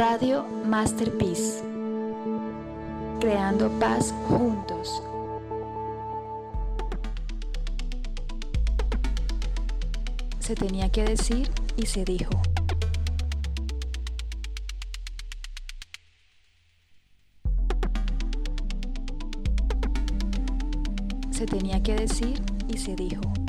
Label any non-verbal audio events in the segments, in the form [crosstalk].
Radio Masterpiece. Creando paz juntos. Se tenía que decir y se dijo. Se tenía que decir y se dijo.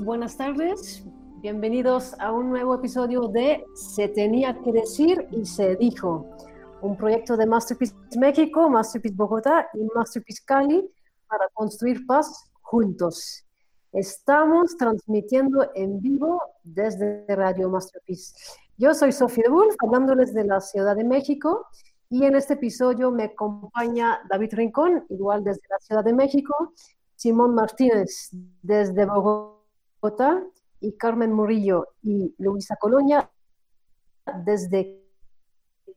Buenas tardes. Bienvenidos a un nuevo episodio de Se tenía que decir y se dijo, un proyecto de Masterpiece México, Masterpiece Bogotá y Masterpiece Cali para construir paz juntos. Estamos transmitiendo en vivo desde Radio Masterpiece. Yo soy Sofía Wolf, hablándoles de la Ciudad de México, y en este episodio me acompaña David Rincón, igual desde la Ciudad de México, Simón Martínez desde Bogotá y Carmen Murillo y Luisa Colonia desde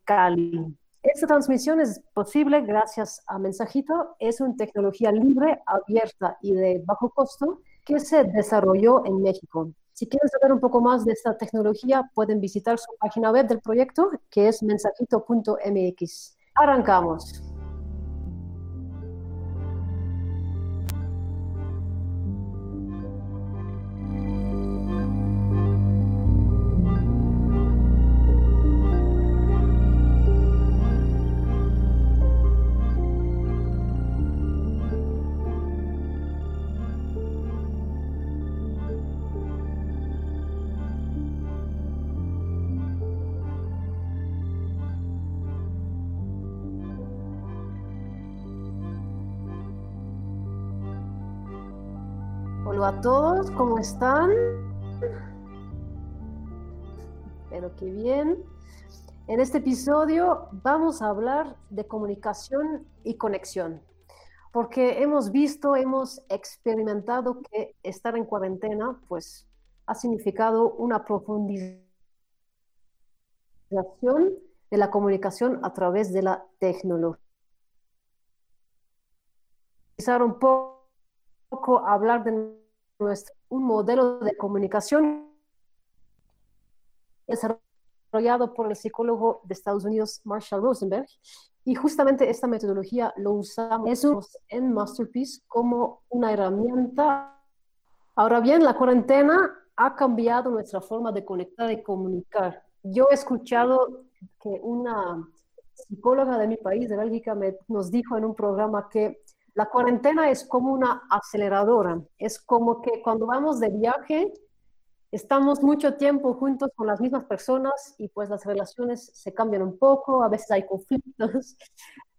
Cali. Esta transmisión es posible gracias a Mensajito. Es una tecnología libre, abierta y de bajo costo que se desarrolló en México. Si quieren saber un poco más de esta tecnología, pueden visitar su página web del proyecto, que es mensajito.mx. Arrancamos. A todos, ¿cómo están? Espero que bien. En este episodio vamos a hablar de comunicación y conexión, porque hemos visto, hemos experimentado que estar en cuarentena, pues, ha significado una profundización de la comunicación a través de la tecnología. Un poco hablar de nuestro, un modelo de comunicación desarrollado por el psicólogo de Estados Unidos Marshall Rosenberg. Y justamente esta metodología lo usamos en Masterpiece como una herramienta. Ahora bien, la cuarentena ha cambiado nuestra forma de conectar y comunicar. Yo he escuchado que una psicóloga de mi país, de Bélgica, me, nos dijo en un programa que la cuarentena es como una aceleradora, es como que cuando vamos de viaje, estamos mucho tiempo juntos con las mismas personas y pues las relaciones se cambian un poco, a veces hay conflictos.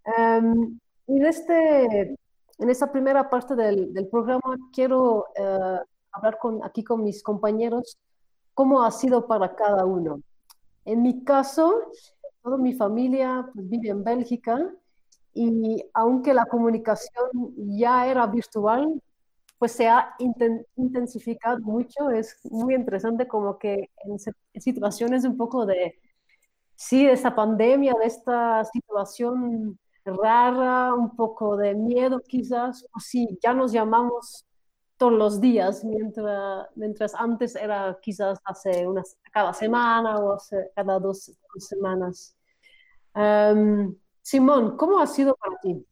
[laughs] Y en, este, en esta primera parte del, programa quiero uh, hablar con, aquí con mis compañeros cómo ha sido para cada uno. En mi caso, toda mi familia pues, vive en Bélgica y aunque la comunicación ya era virtual, pues se ha intensificado mucho. Es muy interesante como que en, situaciones un poco de, sí, de esta pandemia, de esta situación rara, un poco de miedo quizás, sí, ya nos llamamos todos los días, mientras, mientras antes era quizás hace unas, cada semana o hace cada dos, semanas. Um, Simón, ¿cómo ha sido para ti?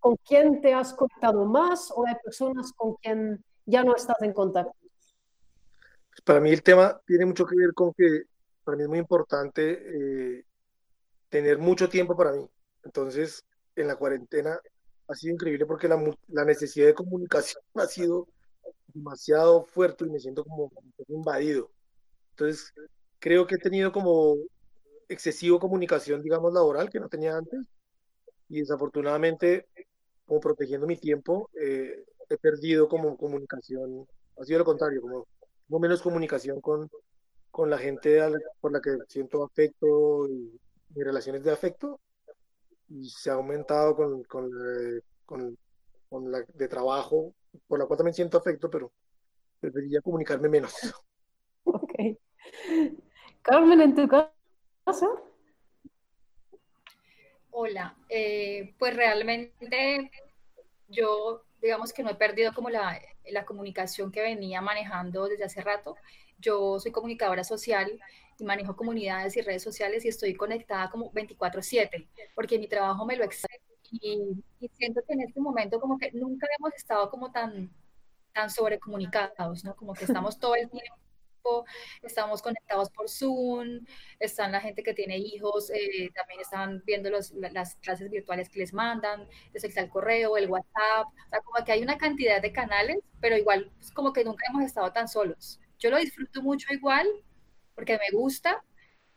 ¿Con quién te has conectado más o hay personas con quien ya no estás en contacto? Para mí el tema tiene mucho que ver con que para mí es muy importante eh, tener mucho tiempo para mí. Entonces, en la cuarentena ha sido increíble porque la necesidad de comunicación ha sido demasiado fuerte y me siento como invadido. Entonces, creo que he tenido como excesivo comunicación, digamos, laboral que no tenía antes y desafortunadamente, como protegiendo mi tiempo, eh, he perdido como comunicación, ha sido lo contrario, como, menos comunicación con, con la gente por la que siento afecto y relaciones de afecto y se ha aumentado con, con, eh, con, con la de trabajo, por la cual también siento afecto, pero preferiría comunicarme menos. Ok. Carmen, ¿en tu casa? Hola, eh, pues realmente yo digamos que no he perdido como la, la, comunicación que venía manejando desde hace rato. Yo soy comunicadora social y manejo comunidades y redes sociales y estoy conectada como 24/7 porque mi trabajo me lo exige y, y, siento que en este momento como que nunca hemos estado como tan, tan sobrecomunicados, ¿no? Como que estamos todo el tiempo estamos conectados por Zoom, están la gente que tiene hijos, eh, también están viendo los, las clases virtuales que les mandan, está el correo, el WhatsApp, o sea, como que hay una cantidad de canales, pero igual pues, como que nunca hemos estado tan solos. Yo lo disfruto mucho igual porque me gusta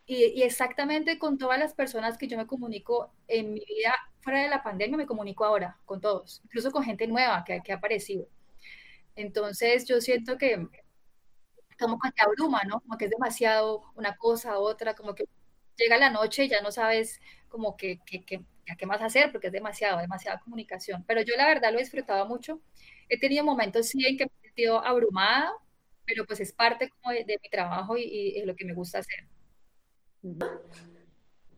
y, y exactamente con todas las personas que yo me comunico en mi vida fuera de la pandemia, me comunico ahora con todos, incluso con gente nueva que, que ha aparecido. Entonces yo siento que como que te abruma, ¿no? Como que es demasiado una cosa, otra, como que llega la noche y ya no sabes como que, que, que qué más hacer porque es demasiado, demasiada comunicación. Pero yo la verdad lo he disfrutado mucho. He tenido momentos sí en que me he sentido abrumada, pero pues es parte como de, mi trabajo y, y, y, lo que me gusta hacer.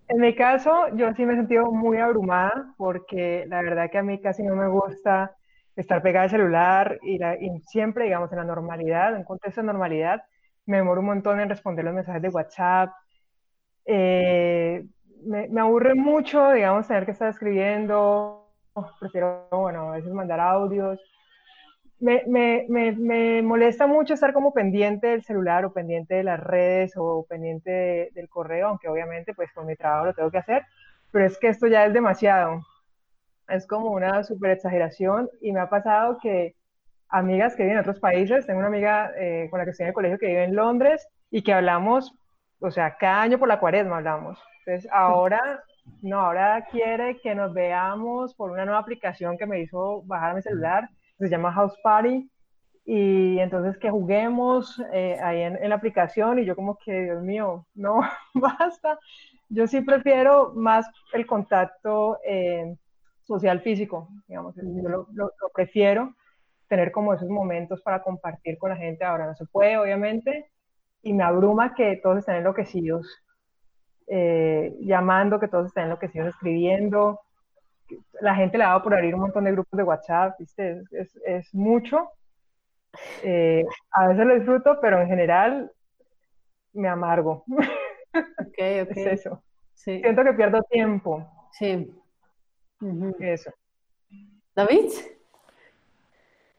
En mi caso, yo sí me he sentido muy abrumada porque la verdad que a mí casi no me gusta estar pegada al celular y, siempre, digamos, en la normalidad, en contexto de normalidad, me demoro un montón en responder los mensajes de WhatsApp. Eh, me, aburre mucho, digamos, tener que estar escribiendo. Prefiero, bueno, a veces mandar audios. Me, me, me, molesta mucho estar como pendiente del celular o pendiente de las redes o pendiente del correo, aunque obviamente pues con mi trabajo lo tengo que hacer, pero es que esto ya es demasiado es como una super exageración y me ha pasado que amigas que viven en otros países, tengo una amiga eh, con la que estoy en el colegio que vive en Londres y que hablamos, o sea, cada año por la cuaresma hablamos. Entonces ahora, no, ahora quiere que nos veamos por una nueva aplicación que me hizo bajar a mi celular, se llama House Party, y entonces que juguemos eh, ahí en, la aplicación y yo como que, Dios mío, no, [laughs] basta. Yo sí prefiero más el contacto. Eh, social físico, digamos, yo lo, lo, prefiero, tener como esos momentos para compartir con la gente, ahora no se puede, obviamente, y me abruma que todos estén enloquecidos, eh, llamando, que todos estén enloquecidos escribiendo, la gente le ha dado por abrir un montón de grupos de WhatsApp, ¿viste? Es, es, mucho. Eh, a veces lo disfruto, pero en general me amargo. [laughs] Ok, ok. Es eso. Sí. Siento que pierdo tiempo. Sí. Eso. David.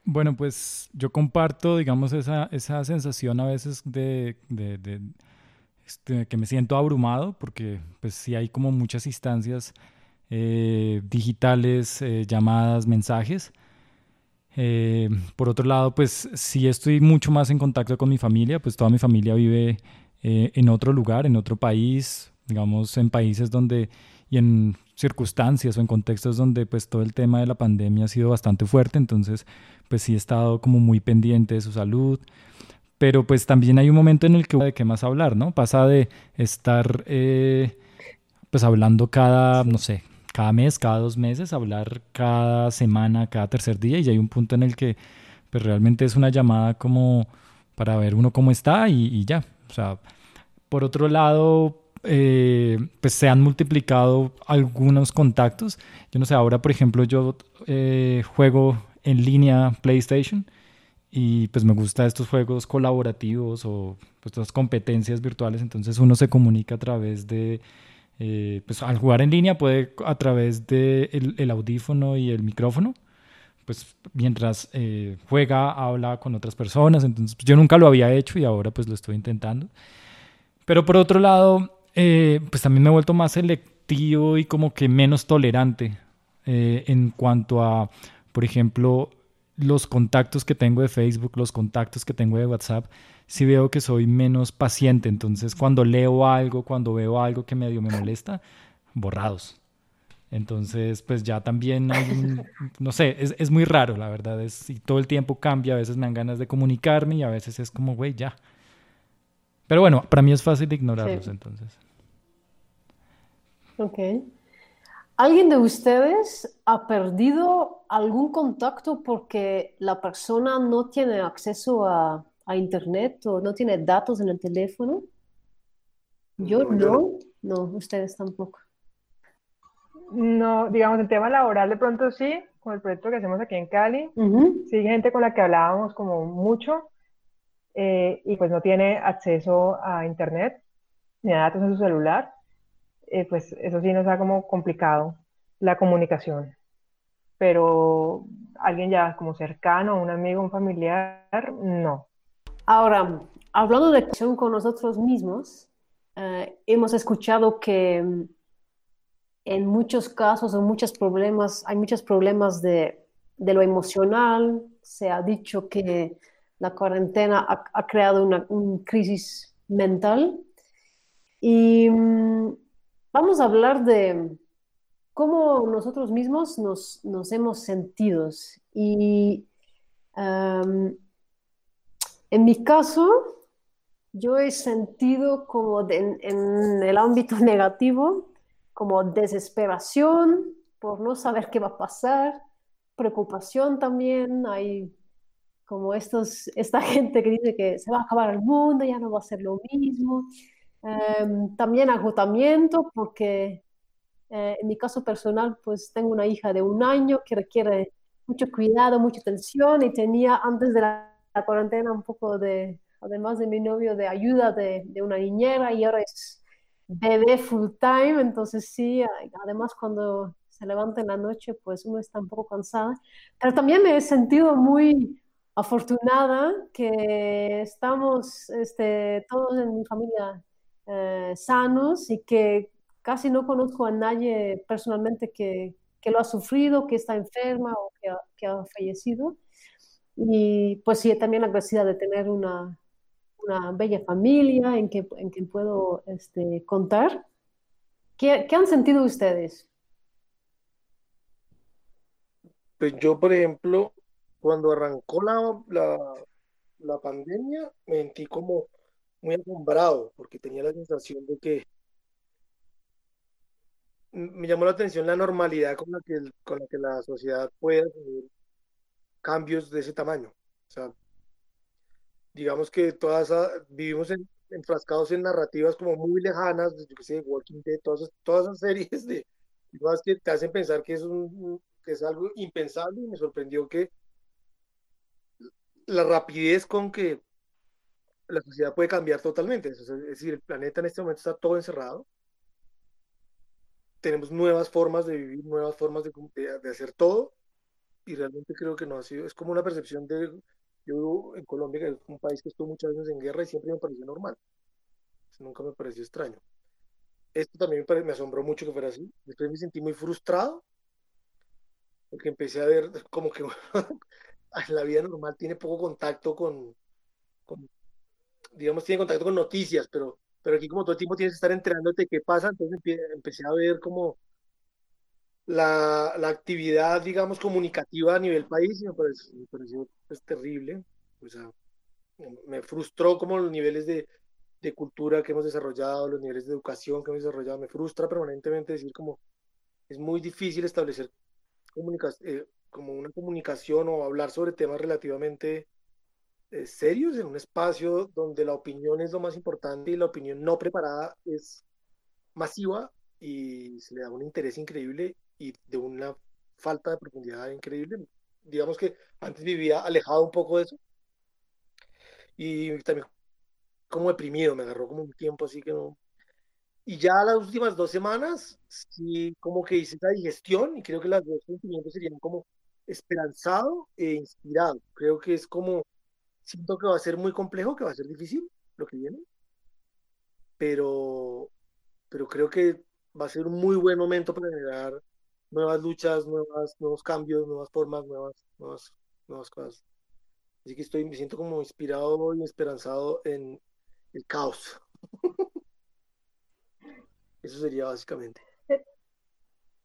Bueno, pues yo comparto, digamos, esa, esa sensación a veces de, de, este, que me siento abrumado, porque pues sí hay como muchas instancias eh, digitales, eh, llamadas, mensajes. Eh, por otro lado, pues sí estoy mucho más en contacto con mi familia, pues toda mi familia vive en otro lugar, en otro país, digamos, en países donde y en circunstancias o en contextos donde pues todo el tema de la pandemia ha sido bastante fuerte, entonces pues sí he estado como muy pendiente de su salud, pero pues también hay un momento en el que de qué más hablar, ¿no? Pasa de estar eh, pues hablando cada, no sé, cada mes, cada dos meses, hablar cada semana, cada tercer día y hay un punto en el que pues realmente es una llamada como para ver uno cómo está y, y ya, o sea, por otro lado, eh, pues se han multiplicado algunos contactos. Yo no sé, ahora por ejemplo yo eh, juego en línea PlayStation y pues me gusta estos juegos colaborativos o pues estas competencias virtuales, entonces uno se comunica a través de, eh, pues al jugar en línea puede a través de el, audífono y el micrófono, pues mientras juega habla con otras personas, entonces yo nunca lo había hecho y ahora pues lo estoy intentando. Pero por otro lado, eh, pues también me he vuelto más restrictivo y como que menos tolerante eh, en cuanto a, por ejemplo, los contactos que tengo de Facebook, los contactos que tengo de WhatsApp, sí veo que soy menos paciente. Entonces, cuando leo algo, cuando veo algo que medio me molesta, borrados. Entonces, pues ya también hay un, no sé, es, es, muy raro, la verdad, es, y todo el tiempo cambia, a veces me dan ganas de comunicarme y a veces es como, güey, ya. Pero bueno, para mí es fácil ignorarlos, entonces. Ok. ¿Alguien de ustedes ha perdido algún contacto porque la persona no tiene acceso a, a Internet o no tiene datos en el teléfono? Yo no, no, no ustedes tampoco. No, digamos, en tema laboral de pronto sí, con el proyecto que hacemos aquí en Cali, sí, gente con la que hablábamos como mucho eh, y pues no tiene acceso a internet ni a datos en su celular, eh, pues eso sí nos ha como complicado la comunicación. Pero alguien ya como cercano, un amigo, un familiar, no. Ahora, hablando de conexión con nosotros mismos, eh, hemos escuchado que en muchos casos, en muchos problemas, hay muchos problemas de, de lo emocional. Se ha dicho que la cuarentena ha, creado una, crisis mental. Y mm, vamos a hablar de cómo nosotros mismos nos, nos hemos sentido. Y en mi caso, yo he sentido como en el ámbito [laughs] negativo, como desesperación por no saber qué va a pasar, preocupación también, hay como estos, esta [laughs] gente que dice que se va a acabar el mundo, ya no va a ser lo mismo, em, también agotamiento porque eh, en mi caso personal pues tengo una hija de un año que requiere mucho cuidado, mucha atención y tenía antes de la, cuarentena un poco de, además de mi novio, de ayuda de, de una niñera y ahora es bebé full time, entonces sí, además cuando se levanta en la noche, pues uno está un poco cansada. Pero también me he sentido muy afortunada que estamos este, todos en mi familia eh, sanos y que casi no conozco a nadie personalmente que, que, lo ha sufrido, que está enferma o que ha, que ha fallecido. Y pues sí, también agradecida de tener una, una bella familia en que, en que puedo este, contar. ¿Qué, ¿Qué, han sentido ustedes? Pues yo, por ejemplo, cuando arrancó la, la, la pandemia, me sentí como muy asombrado, porque tenía la sensación de que me llamó la atención la normalidad con la que, con la, que la sociedad puede hacer cambios de ese tamaño. O sea, digamos que todas vivimos enfrascados en narrativas como muy lejanas, yo sé, Walking Dead, todas, todas esas series de cosas que te hacen pensar que es, un, que es algo impensable y me sorprendió que la rapidez con que la sociedad puede cambiar totalmente. Es decir, el planeta en este momento está todo encerrado. Tenemos nuevas formas de vivir, nuevas formas de, de hacer todo. Y realmente creo que no ha sido, es como una percepción de, yo vivo en Colombia, que es un país que estuvo muchas veces en guerra y siempre me pareció normal. nunca me pareció extraño. Esto también me, asombró mucho que fuera así. Después me sentí muy frustrado porque empecé a ver como que [laughs] la vida normal tiene poco contacto con, digamos, tiene contacto con noticias, pero, pero aquí como todo el tiempo tienes que estar enterándote qué pasa, entonces empecé a ver como la, la, actividad, digamos, comunicativa a nivel país me pareció, me pareció pues, terrible. O sea, me frustró como los niveles de, de, cultura que hemos desarrollado, los niveles de educación que hemos desarrollado. Me frustra permanentemente decir como es muy difícil establecer eh, como una comunicación o hablar sobre temas relativamente serios en un espacio donde la opinión es lo más importante y la opinión no preparada es masiva y se le da un interés increíble y de una falta de profundidad increíble. Digamos que antes vivía alejado un poco de eso y también como deprimido, me agarró como un tiempo así que no. Y ya las últimas dos semanas, sí, como que hice esa digestión y creo que las dos sentimientos serían como esperanzado e inspirado. Creo que es como, siento que va a ser muy complejo, que va a ser difícil lo que viene, pero, pero creo que va a ser un muy buen momento para generar nuevas luchas, nuevas, nuevos cambios, nuevas formas, nuevas, nuevas, nuevas cosas. Así que estoy, me siento como inspirado y esperanzado en el caos. [laughs] Eso sería básicamente.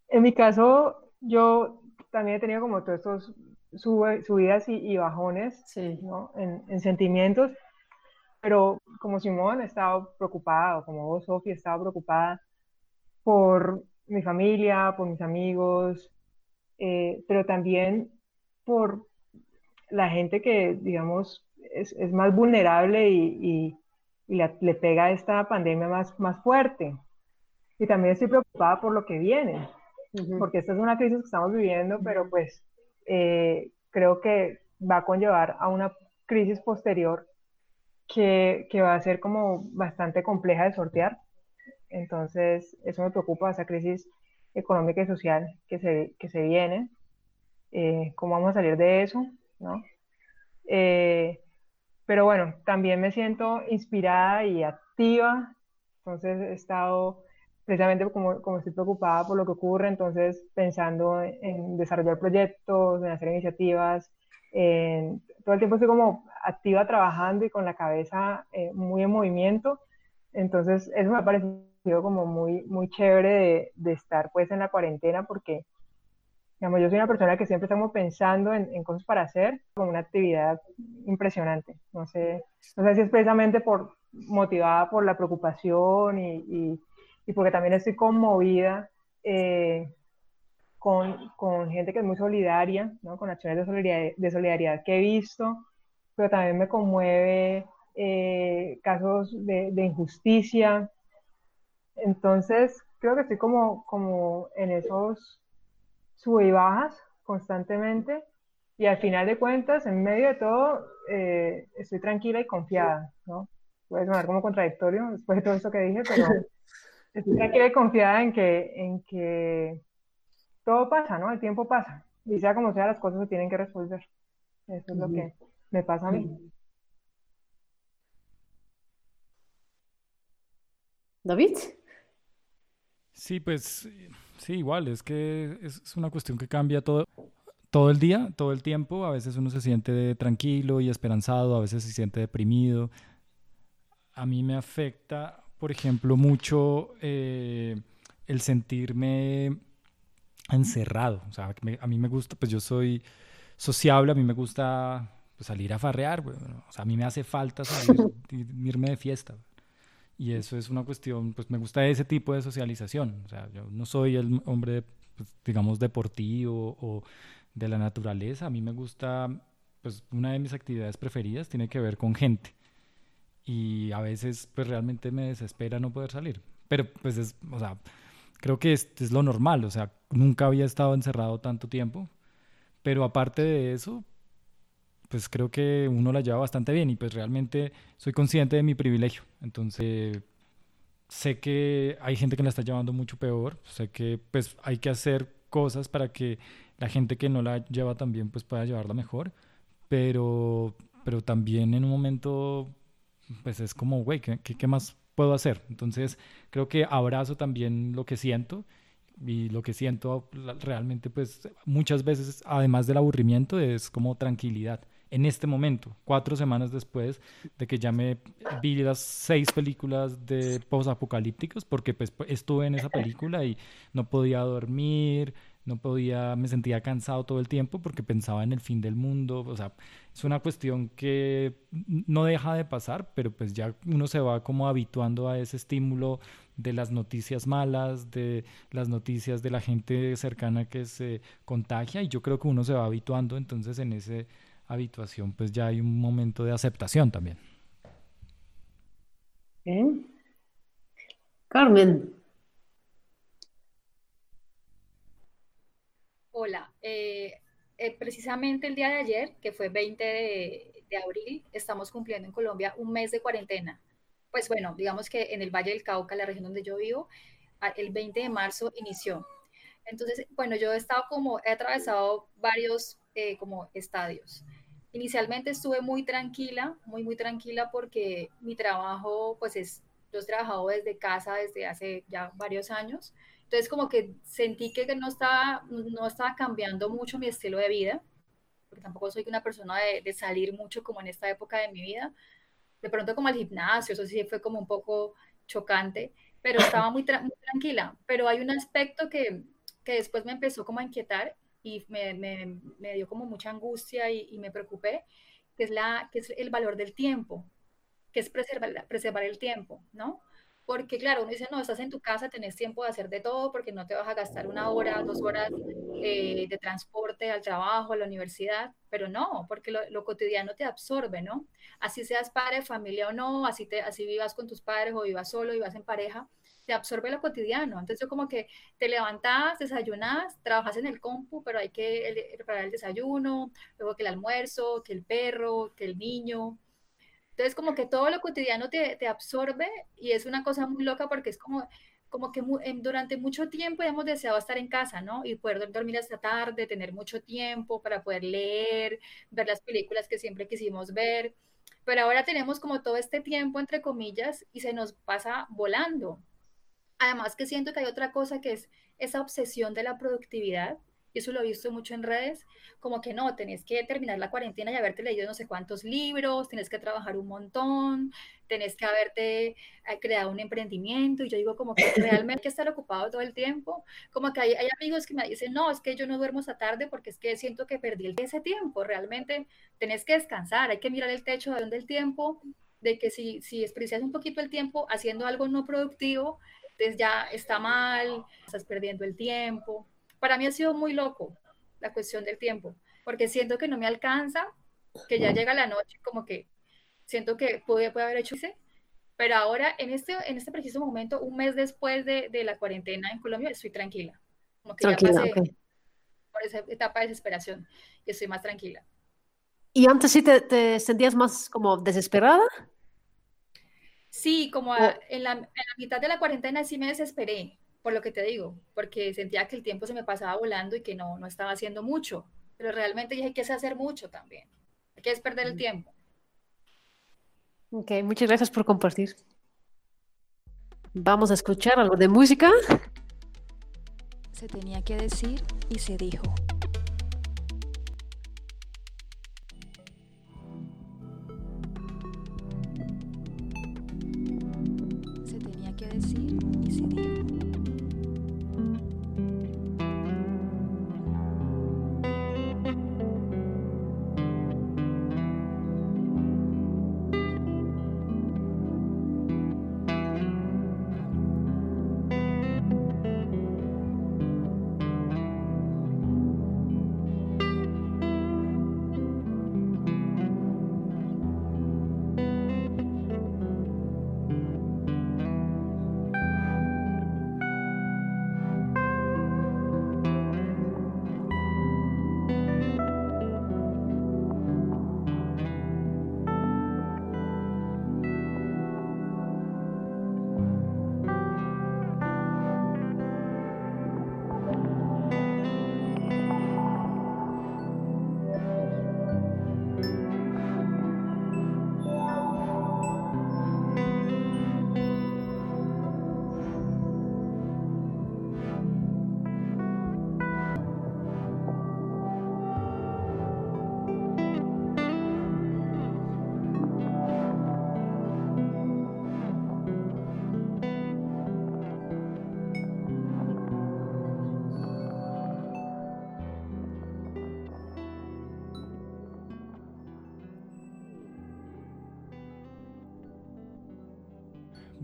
En mi caso, yo también he tenido como todos estos subidas y, bajones ¿no? en, en, sentimientos, pero como Simón he estado preocupado, como vos, Sofía, he estado preocupada por mi familia, por mis amigos, eh, pero también por la gente que, digamos, es, es más vulnerable y, y, le pega esta pandemia más, más fuerte. Y también estoy preocupada por lo que viene, porque esta es una crisis que estamos viviendo, pero pues eh, creo que va a conllevar a una crisis posterior que, que, va a ser como bastante compleja de sortear. Entonces, eso me preocupa, esa crisis económica y social que se, que se viene. Eh, ¿Cómo vamos a salir de eso? ¿no? Eh, pero bueno, también me siento inspirada y activa. Entonces, he estado precisamente como, como estoy preocupada por lo que ocurre, entonces pensando en desarrollar proyectos, en hacer iniciativas, todo el tiempo estoy como activa trabajando y con la cabeza eh, muy en movimiento, entonces eso me ha parecido como muy, muy chévere de, de, estar pues en la cuarentena porque, digamos, yo soy una persona que siempre estamos pensando en, en cosas para hacer, como una actividad impresionante, no sé, no sé si es precisamente por, motivada por la preocupación y, y y porque también estoy conmovida eh, con, con, gente que es muy solidaria, ¿no? con acciones de solidaridad, de solidaridad que he visto, pero también me conmueve eh, casos de, injusticia. Entonces, creo que estoy como, como en esos sube y bajas constantemente y al final de cuentas, en medio de todo, eh, estoy tranquila y confiada, ¿no? Puede sonar como contradictorio después de todo esto que dije, pero [laughs] estoy tranquila y confiada en que, en que todo pasa, ¿no? El tiempo pasa. Y sea como sea, las cosas se tienen que resolver. Eso es lo que me pasa a mí. David. Sí, pues sí, igual, es que es una cuestión que cambia todo, todo el día, todo el tiempo. A veces uno se siente tranquilo y esperanzado, a veces se siente deprimido. A mí me afecta por ejemplo, mucho eh, el sentirme encerrado. O sea, a mí me gusta, pues yo soy sociable, a mí me gusta pues, salir a farrear, o sea, a mí me hace falta salir, [laughs] irme de fiesta. Y eso es una cuestión, pues me gusta ese tipo de socialización. O sea, yo no soy el hombre, pues, digamos, deportivo o de la naturaleza. A mí me gusta, pues una de mis actividades preferidas tiene que ver con gente y a veces pues realmente me desespera no poder salir. Pero pues es, o sea, creo que es, es lo normal, o sea, nunca había estado encerrado tanto tiempo, pero aparte de eso, pues creo que uno la lleva bastante bien y pues realmente soy consciente de mi privilegio. Entonces, sé que hay gente que la está llevando mucho peor, sé que pues hay que hacer cosas para que la gente que no la lleva tan bien pues pueda llevarla mejor, pero, pero también en un momento pues es como, güey, ¿qué, ¿qué, más puedo hacer? Entonces, creo que abrazo también lo que siento y lo que siento realmente, pues muchas veces, además del aburrimiento, es como tranquilidad. En este momento, cuatro semanas después de que ya me vi las seis películas de post-apocalípticos, porque pues estuve en esa película y no podía dormir, no podía, me sentía cansado todo el tiempo porque pensaba en el fin del mundo, o sea, es una cuestión que no deja de pasar, pero pues ya uno se va como habituando a ese estímulo de las noticias malas, de las noticias de la gente cercana que se contagia y yo creo que uno se va habituando, entonces en esa habituación pues ya hay un momento de aceptación también. Carmen, Hola, eh, eh, precisamente el día de ayer, que fue 20 de, abril, estamos cumpliendo en Colombia un mes de cuarentena. Pues bueno, digamos que en el Valle del Cauca, la región donde yo vivo, el 20 de marzo inició. Entonces, bueno, yo he estado como, he atravesado varios eh, como estadios. Inicialmente estuve muy tranquila, muy, muy tranquila porque mi trabajo pues es yo he trabajado desde casa desde hace ya varios años. Entonces como que sentí que no estaba, no estaba cambiando mucho mi estilo de vida, porque tampoco soy una persona de, de salir mucho como en esta época de mi vida. De pronto como al gimnasio, eso sí fue como un poco chocante, pero [coughs] estaba muy, muy tranquila. Pero hay un aspecto que, que, después me empezó como a inquietar y me, me, me dio como mucha angustia y, y, me preocupé, que es, la, que es el valor del tiempo, que es preservar, preservar el tiempo, ¿no? Porque claro, uno dice, no, estás en tu casa, tenés tiempo de hacer de todo porque no te vas a gastar una hora, dos horas eh, de transporte al trabajo, a la universidad, pero no, porque lo, lo, cotidiano te absorbe, ¿no? Así seas padre, familia o no, así, te, así vivas con tus padres o vivas solo, vivas en pareja, te absorbe lo cotidiano. Entonces yo como que te levantas, desayunas, trabajas en el compu, pero hay que preparar el desayuno, luego que el almuerzo, que el perro, que el niño, entonces, como que todo lo cotidiano te, te absorbe y es una cosa muy loca porque es como, como que durante mucho tiempo hemos deseado estar en casa, ¿no? Y poder dormir hasta tarde, tener mucho tiempo para poder leer, ver las películas que siempre quisimos ver. Pero ahora tenemos como todo este tiempo, entre comillas, y se nos pasa volando. Además que siento que hay otra cosa que es esa obsesión de la productividad y eso lo he visto mucho en redes, como que no, tenés que terminar la cuarentena y haberte leído no sé cuántos libros, tenés que trabajar un montón, tenés que haberte eh, creado un emprendimiento, y yo digo como que [laughs] realmente hay que estar ocupado todo el tiempo, como que hay, hay, amigos que me dicen, no, es que yo no duermo esta tarde porque es que siento que perdí ese tiempo, realmente tenés que descansar, hay que mirar el techo de el tiempo, de que si, si desperdicias un poquito el tiempo haciendo algo no productivo, entonces ya está mal, estás perdiendo el tiempo, para mí ha sido muy loco la cuestión del tiempo, porque siento que no me alcanza, que ya llega la noche, como que siento que pude, haber hecho ese, pero ahora en este, en este preciso momento, un mes después de, de la cuarentena en Colombia, estoy tranquila. Como que tranquila, ya pasé okay. por esa etapa de desesperación y estoy más tranquila. ¿Y antes sí te, te sentías más como desesperada? Sí, como a, en, la, en, la, mitad de la cuarentena sí me desesperé, por lo que te digo, porque sentía que el tiempo se me pasaba volando y que no, no estaba haciendo mucho, pero realmente dije que es hacer mucho también, hay que es perder el tiempo. Ok, muchas gracias por compartir. Vamos a escuchar algo de música. Se tenía que decir y se dijo.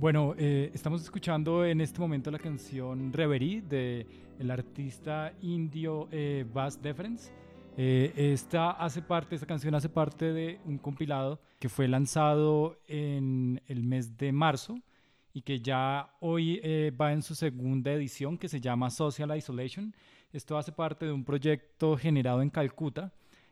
Bueno, eh, estamos escuchando en este momento la canción Reverie de el artista indio eh, Bass Deference. Eh, esta hace parte, esta canción hace parte de un compilado que fue lanzado en el mes de marzo y que ya hoy eh, va en su segunda edición que se llama Social Isolation. Esto hace parte de un proyecto generado en Calcuta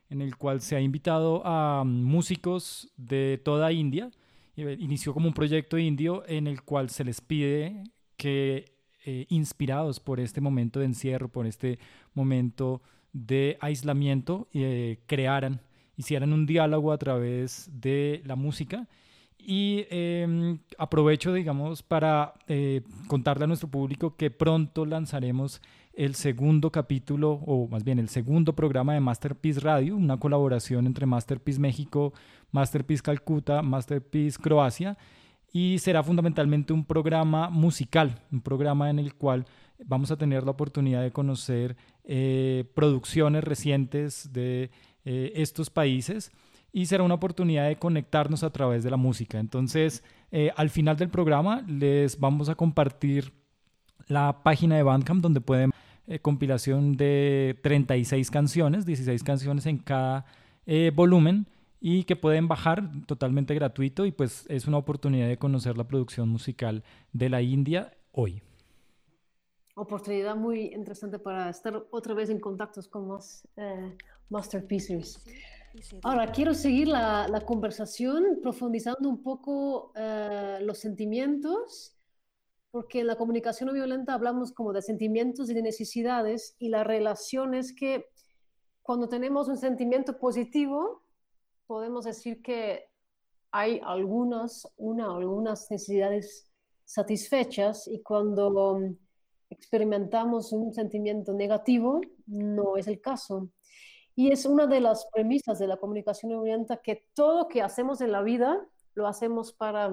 en el cual se ha invitado a músicos de toda India inició como un proyecto indio en el cual se les pide que, eh, inspirados por este momento de encierro, por este momento de aislamiento, eh, crearan, hicieran un diálogo a través de la música. Y em, aprovecho, digamos, para eh, contarle a nuestro público que pronto lanzaremos el segundo capítulo, o más bien el segundo programa de Masterpiece Radio, una colaboración entre Masterpiece México, Masterpiece Calcuta, Masterpiece Croacia, y será fundamentalmente un programa musical, un programa en el cual vamos a tener la oportunidad de conocer eh, producciones recientes de eh, estos países y será una oportunidad de conectarnos a través de la música. Entonces, eh, al final del programa les vamos a compartir la página de Bandcamp donde pueden eh, compilación de 36 canciones, 16 canciones en cada volumen y que pueden bajar totalmente gratuito y pues es una oportunidad de conocer la producción musical de la India hoy. Oportunidad muy interesante para estar otra vez en contactos con más masterpieces. Ahora, quiero seguir la, conversación profundizando un poco eh, los sentimientos, porque en la comunicación no violenta hablamos como de sentimientos y de necesidades, y la relación es que cuando tenemos un sentimiento positivo, podemos decir que hay algunas, una algunas necesidades satisfechas, y cuando experimentamos un sentimiento negativo, no es el caso. Y es una de las premisas de la comunicación oriental que todo lo que hacemos en la vida lo hacemos para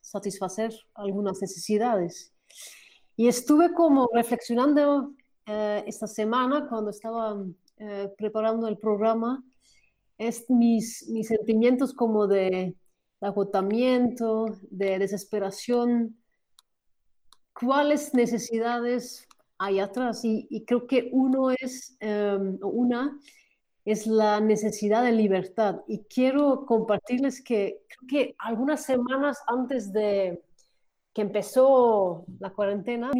satisfacer algunas necesidades. Y estuve como reflexionando eh, esta semana cuando estaba eh, preparando el programa, es mis, mis sentimientos como de, agotamiento, de desesperación, cuáles necesidades hay atrás. Y, creo que uno es, em, una es la necesidad de libertad. Y quiero compartirles que que algunas semanas antes de que empezó la cuarentena,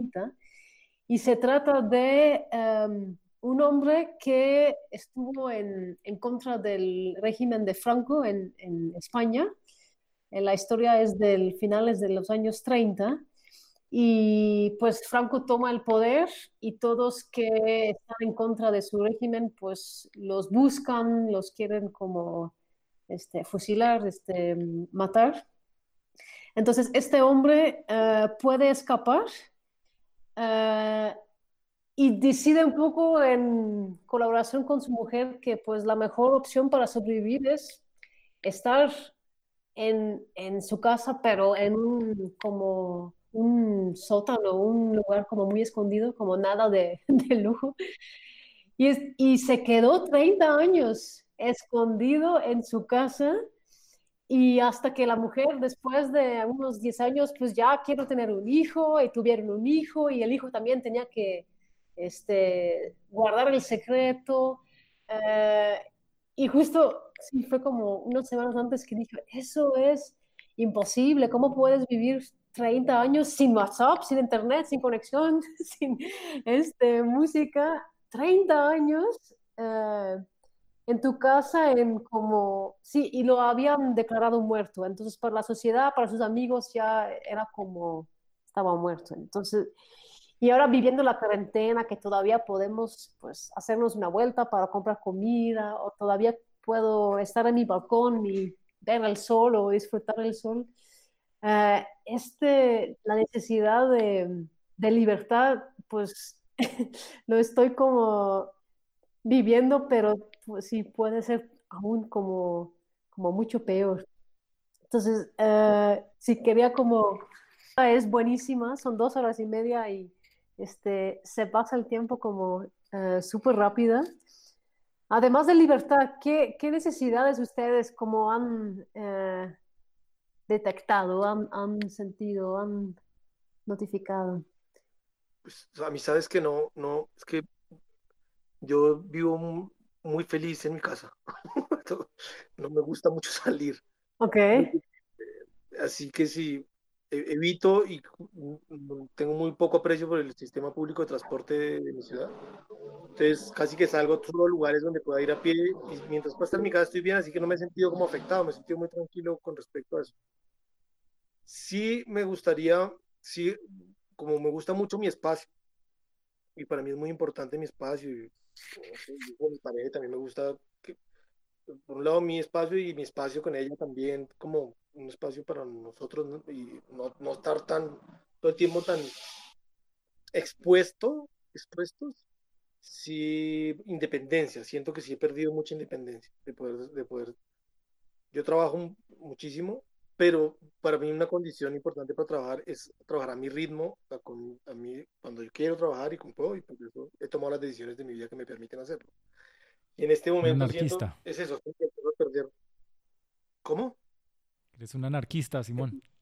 y se trata de em, un hombre que estuvo en, en, contra del régimen de Franco en, en España. La historia es del finales de los años 30 y pues Franco toma el poder y todos que están en contra de su régimen pues los buscan, los quieren como este, fusilar, este, matar. Entonces este hombre eh, puede escapar eh, y decide un poco en colaboración con su mujer que pues la mejor opción para sobrevivir es estar en, en su casa pero en un como un sótano, un lugar como muy escondido, como nada de, [laughs] lujo. Y, y se quedó 30 años escondido en su casa y hasta que la mujer después de unos 10 años, pues ya quiero tener un hijo y tuvieron un hijo y el hijo también tenía que este, guardar el secreto. Eh, y justo, sí, fue como unas semanas antes que dije, eso es imposible, ¿cómo puedes vivir 30 años sin WhatsApp, sin internet, sin conexión, [laughs] sin este, música, 30 años eh, en tu casa en como, sí, y lo habían declarado muerto, entonces para la sociedad, para sus amigos ya era como, estaba muerto, entonces, y ahora viviendo la cuarentena, que todavía podemos pues hacernos una vuelta para comprar comida, o todavía puedo estar en mi balcón y ver el sol o disfrutar el sol, uh, este, la necesidad de, de libertad, pues [laughs] lo estoy como viviendo, pero pues, sí puede ser aún como, como mucho peor. Entonces, uh, sí quería como, es buenísima, son dos horas y media y este, se pasa el tiempo como uh, súper rápida. Además de libertad, ¿qué, ¿qué, necesidades ustedes como han detectado, han, sentido, han notificado? Pues a mí sabes que no, no, es que yo vivo muy feliz en mi casa. [laughs] no me gusta mucho salir. Ok. Así que sí, e, evito y tengo muy poco aprecio por el sistema público de transporte de, mi ciudad. Entonces, casi que salgo a todos los lugares donde pueda ir a pie y mientras pueda estar en mi casa estoy bien, así que no me he sentido como afectado, me he sentido muy tranquilo con respecto a eso. Sí me gustaría, sí, como me gusta mucho mi espacio, y para mí es muy importante mi espacio, y, con mi pareja también me gusta que, por un lado mi espacio y mi espacio con ella también, como un espacio para nosotros y no, no, estar tan todo el tiempo tan expuesto, expuestos. Sí, independencia, siento que sí he perdido mucha independencia de poder, de poder. Yo trabajo muchísimo, pero para mí una condición importante para trabajar es trabajar a mi ritmo, a, con, a mí, cuando yo quiero trabajar y con puedo, y por eso he tomado las decisiones de mi vida que me permiten hacerlo. Y en este momento siento, es eso, perder. ¿Cómo? Eres un anarquista, Simón. [laughs]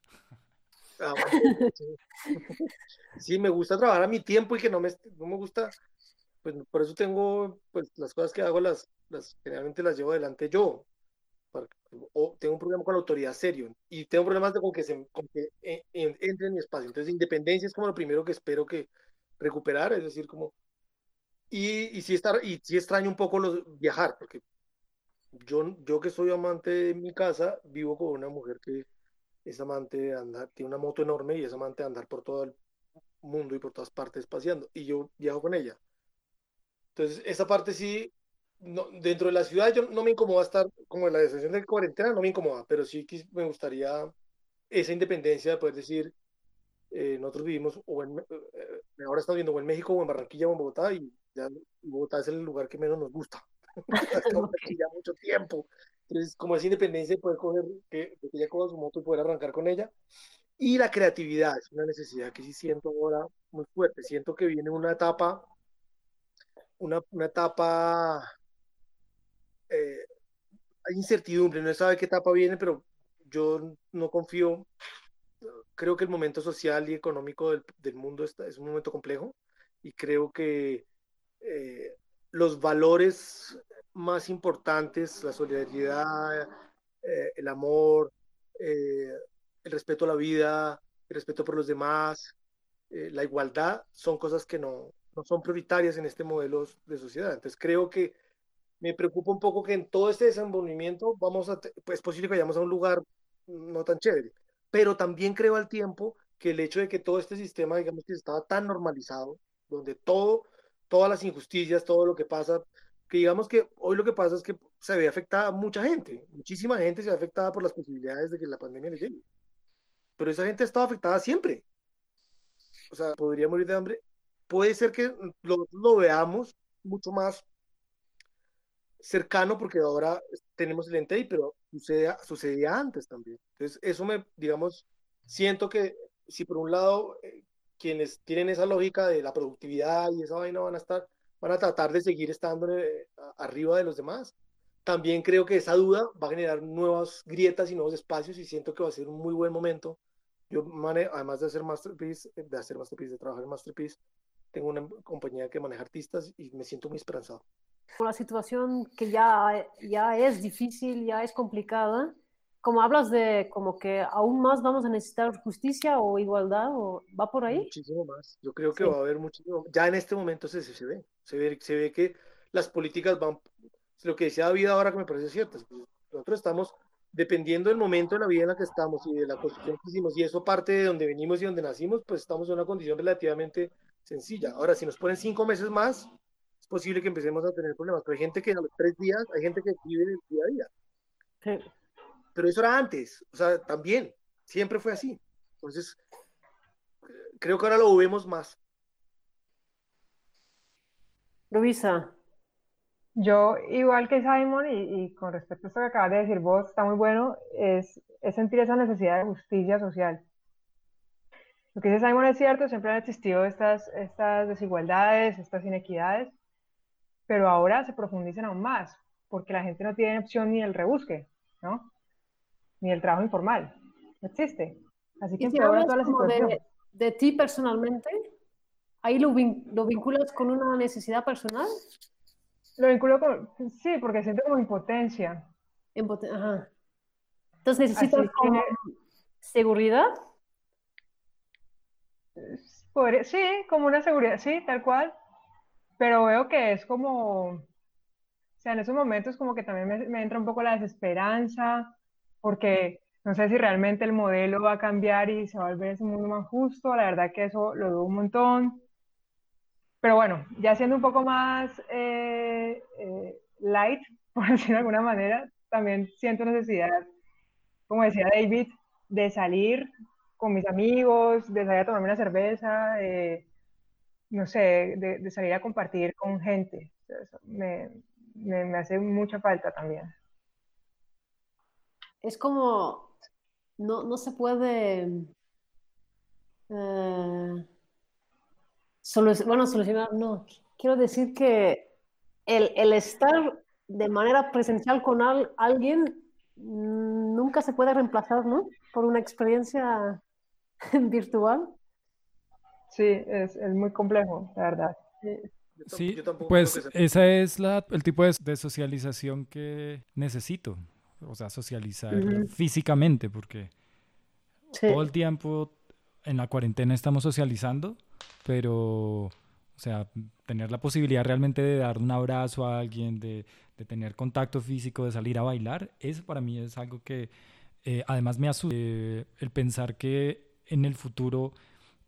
Ah, [laughs] sí. me gusta trabajar a mi tiempo y que no me, no me gusta, pues por eso tengo, pues las cosas que hago las, las generalmente las llevo adelante yo. O tengo un problema con la autoridad serio y tengo problemas con que, se, con que e, entre en mi espacio. Entonces, independencia es como lo primero que espero que recuperar, es decir, como y, y, sí, estar, y sí extraño un poco los, viajar, porque yo, yo que soy amante de mi casa, vivo con una mujer que es amante de andar, tiene una moto enorme y es amante de andar por todo el mundo y por todas partes paseando, y yo viajo con ella. Entonces, esa parte sí, no, dentro de la ciudad yo no me incomoda estar como en la decisión de cuarentena, no me incomoda, pero sí me gustaría esa independencia de poder decir, eh, nosotros vivimos, o en, eh, ahora estamos viendo o en México, o en Barranquilla, o en Bogotá, y Bogotá es el lugar que menos nos gusta. [laughs] ya mucho tiempo. Entonces, como es independencia, poder coger, que, que ella coja su moto y poder arrancar con ella. Y la creatividad es una necesidad que sí siento ahora muy fuerte. Siento que viene una etapa, una, una etapa, eh, hay incertidumbre, no sabe qué etapa viene, pero yo no confío. Creo que el momento social y económico del, del mundo está, es un momento complejo y creo que eh, los valores más importantes, la solidaridad, eh, el amor, eh, el respeto a la vida, el respeto por los demás, la igualdad, son cosas que no, no son prioritarias en este modelo de sociedad. Entonces creo que me preocupa un poco que en todo este desenvolvimiento vamos a, pues es posible que vayamos a un lugar no tan chévere, pero también creo al tiempo que el hecho de que todo este sistema, digamos que estaba tan normalizado, donde todo todas las injusticias, todo lo que pasa, que digamos que hoy lo que pasa es que se ve afectada mucha gente, muchísima gente se ve afectada por las posibilidades de que la pandemia le llegue. Pero esa gente ha estado afectada siempre. O sea, podría morir de hambre. Puede ser que lo, lo veamos mucho más cercano porque ahora tenemos el NTI, pero sucedía antes también. Entonces, eso me, digamos, siento que si por un lado eh, quienes tienen esa lógica de la productividad y esa vaina van a estar, van a tratar de seguir estando eh, arriba de los demás. También creo que esa duda va a generar nuevas grietas y nuevos espacios y siento que va a ser un muy buen momento. Yo, además de hacer Masterpiece, de hacer Masterpiece, de trabajar en Masterpiece, tengo una compañía que maneja artistas y me siento muy esperanzado. La situación que ya, ya es difícil, ya es complicada, como hablas de como que aún más vamos a necesitar justicia o igualdad, o ¿va por ahí? Muchísimo más. Yo creo que va a haber muchísimo. Ya en este momento se, se, ve, se ve, se ve que las políticas van, lo que decía David ahora que me parece cierto, nosotros estamos dependiendo del momento de la vida en la que estamos y de la construcción que hicimos, y eso parte de donde venimos y donde nacimos, pues estamos en una condición relativamente sencilla. Ahora, si nos ponen cinco meses más, es posible que empecemos a tener problemas, pero hay gente que a los tres días, hay gente que vive el día a día. Sí pero eso era antes, o sea, también, siempre fue así. Entonces, creo que ahora lo vemos más. Luisa. Yo, igual que Simon, y, con respecto a esto que acabas de decir vos, está muy bueno, es, sentir esa necesidad de justicia social. Lo que dice Simon es cierto, siempre han existido estas, estas desigualdades, estas inequidades, pero ahora se profundizan aún más, porque la gente no tiene opción ni el rebusque, ¿no? Ni el trabajo informal. No existe. Así que toda la situación. De, de, ti personalmente, ¿ahí lo, lo, vinculas con una necesidad personal? Lo vinculo con, sí, porque siento como impotencia. Ajá. Entonces necesitas seguridad. sí, como una seguridad, sí, tal cual. Pero veo que es como, o sea, en esos momentos como que también me, me entra un poco la desesperanza, porque no sé si realmente el modelo va a cambiar y se va a volver ese mundo más justo, la verdad que eso lo dudo un montón. Pero bueno, ya siendo un poco más eh, eh, light, [laughs] por decirlo de alguna manera, también siento necesidad como decía David, de salir con mis amigos, de salir a tomarme una cerveza, no sé, de, salir a compartir con gente. me, me, hace mucha falta también. Es como, no, no se puede eh, bueno, solucionar, no. Quiero decir que el, el estar de manera presencial con alguien nunca se puede reemplazar, ¿no? Por una experiencia [laughs] virtual. Sí, es, es muy complejo, la verdad. Sí, pues ese es la, el tipo de, de, socialización que necesito. O sea, socializar físicamente, porque todo el tiempo en la cuarentena estamos socializando, pero, o sea, tener la posibilidad realmente de dar un abrazo a alguien, de, de tener contacto físico, de salir a bailar, eso para mí es algo que eh, además me asusta. Eh, el pensar que en el futuro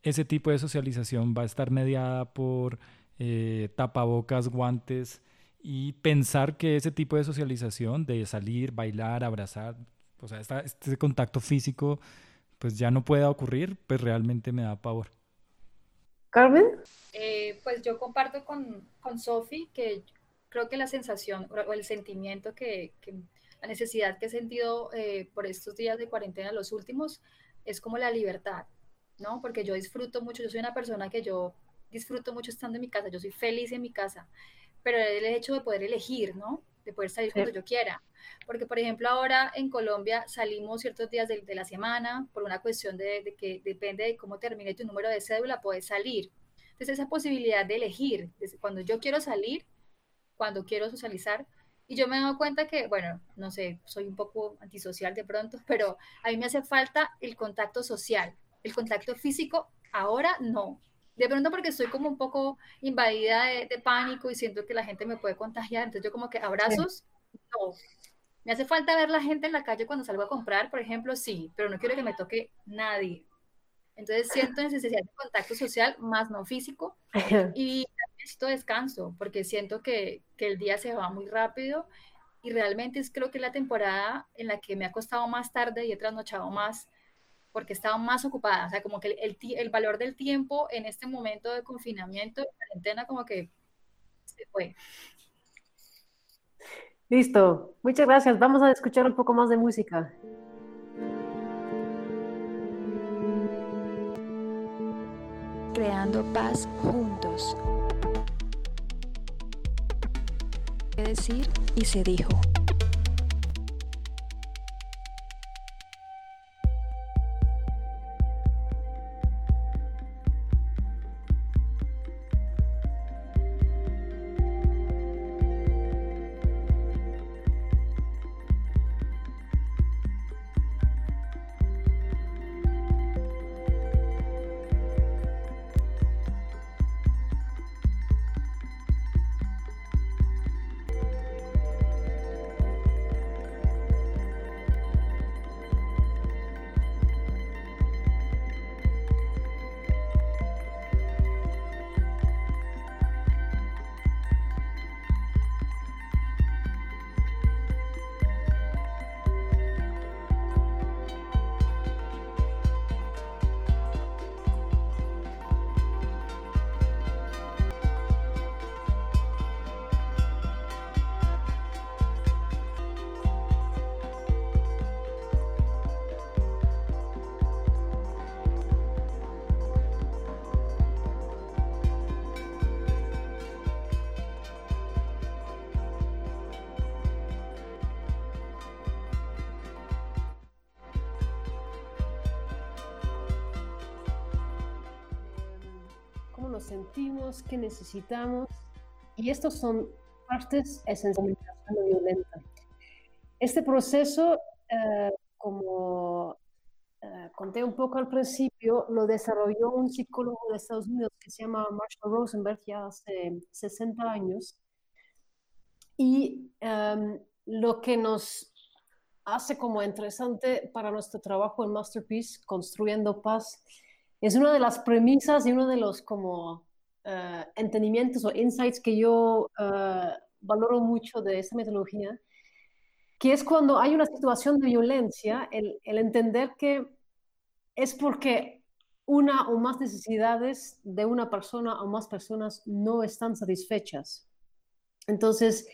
ese tipo de socialización va a estar mediada por eh, tapabocas, guantes y pensar que ese tipo de socialización, de salir, bailar, abrazar, o sea, este contacto físico, pues ya no pueda ocurrir, pues realmente me da pavor. Carmen. Eh, pues yo comparto con, con Sofi que creo que la sensación o el sentimiento que, la necesidad que he sentido eh, por estos días de cuarentena, los últimos, es como la libertad, ¿no? Porque yo disfruto mucho, yo soy una persona que yo disfruto mucho estando en mi casa, yo soy feliz en mi casa, pero el hecho de poder elegir, ¿no? De poder salir cuando yo quiera. Porque, por ejemplo, ahora en Colombia salimos ciertos días de, la semana por una cuestión de, que depende de cómo termine tu número de cédula, puedes salir. Entonces, esa posibilidad de elegir, desde cuando yo quiero salir, cuando quiero socializar, y yo me he dado cuenta que, bueno, no sé, soy un poco antisocial de pronto, [laughs] pero a mí me hace falta el contacto social, el contacto físico, ahora no. De pronto porque estoy como un poco invadida de, pánico y siento que la gente me puede contagiar, entonces yo como que abrazos, no. Me hace falta ver la gente en la calle cuando salgo a comprar, por ejemplo, sí, pero no quiero que me toque nadie. Entonces siento necesidad de contacto social, más no físico, [laughs] y necesito descanso, porque siento que, que el día se va muy rápido y realmente es creo que la temporada en la que me ha costado más tarde y he trasnochado más porque estaba más ocupada, o sea, como que el, el, valor del tiempo en este momento de confinamiento, de cuarentena, como que se fue. Listo, muchas gracias. Vamos a escuchar un poco más de música. Creando paz juntos. ¿Qué decir? Y se dijo. Sentimos, qué necesitamos. Y estos son partes esenciales de la violenta. Este proceso, eh, como eh, conté un poco al principio, lo desarrolló un psicólogo de Estados Unidos que se llama Marshall Rosenberg ya hace 60 años. Y em, lo que nos hace como interesante para nuestro trabajo en Masterpiece, Construyendo Paz, es una de las premisas y uno de los como uh, entendimientos o insights que yo uh, valoro mucho de esta metodología, que es cuando hay una situación de violencia, el, el entender que es porque una o más necesidades de una persona o más personas no están satisfechas. Entonces,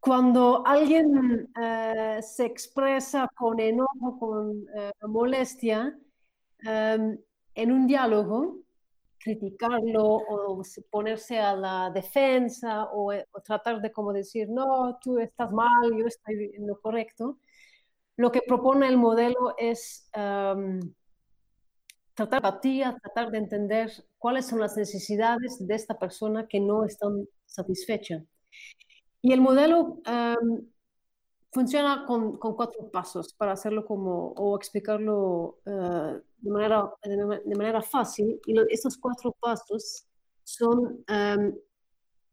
cuando alguien eh, se expresa con enojo, con molestia, em, en un diálogo, criticarlo o ponerse a la defensa o, eh, tratar de como decir, no, tú estás mal, yo estoy en lo correcto, lo que propone el modelo es em, tratar de empatía, tratar de entender cuáles son las necesidades de esta persona que no están satisfechas. Y el modelo em, funciona con, con, cuatro pasos para hacerlo como, o explicarlo uh, de, manera, de, manera fácil. Y estos cuatro pasos son um,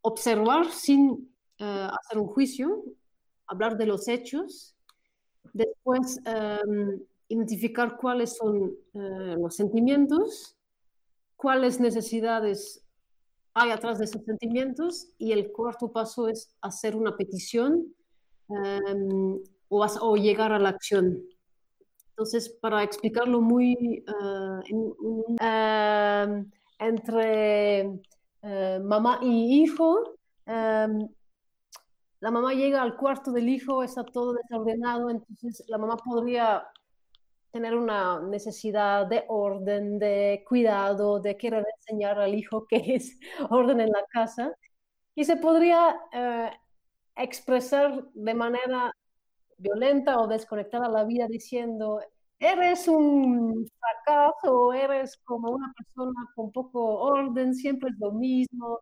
observar sin uh, hacer un juicio, hablar de los hechos, después um, identificar cuáles son uh, los sentimientos, cuáles necesidades hay atrás de esos sentimientos y el cuarto paso es hacer una petición um, o, llegar a la acción. Entonces, para explicarlo muy uh, en, entre uh, mamá y hijo, la mamá llega al cuarto del hijo, está todo desordenado, entonces la mamá podría tener una necesidad de orden, de cuidado, de querer enseñar al hijo [laughs] qué es orden en la casa. Y se podría eh, expresar de manera violenta o desconectada la vida diciendo, eres un fracaso, eres como una persona con poco orden, siempre es lo mismo,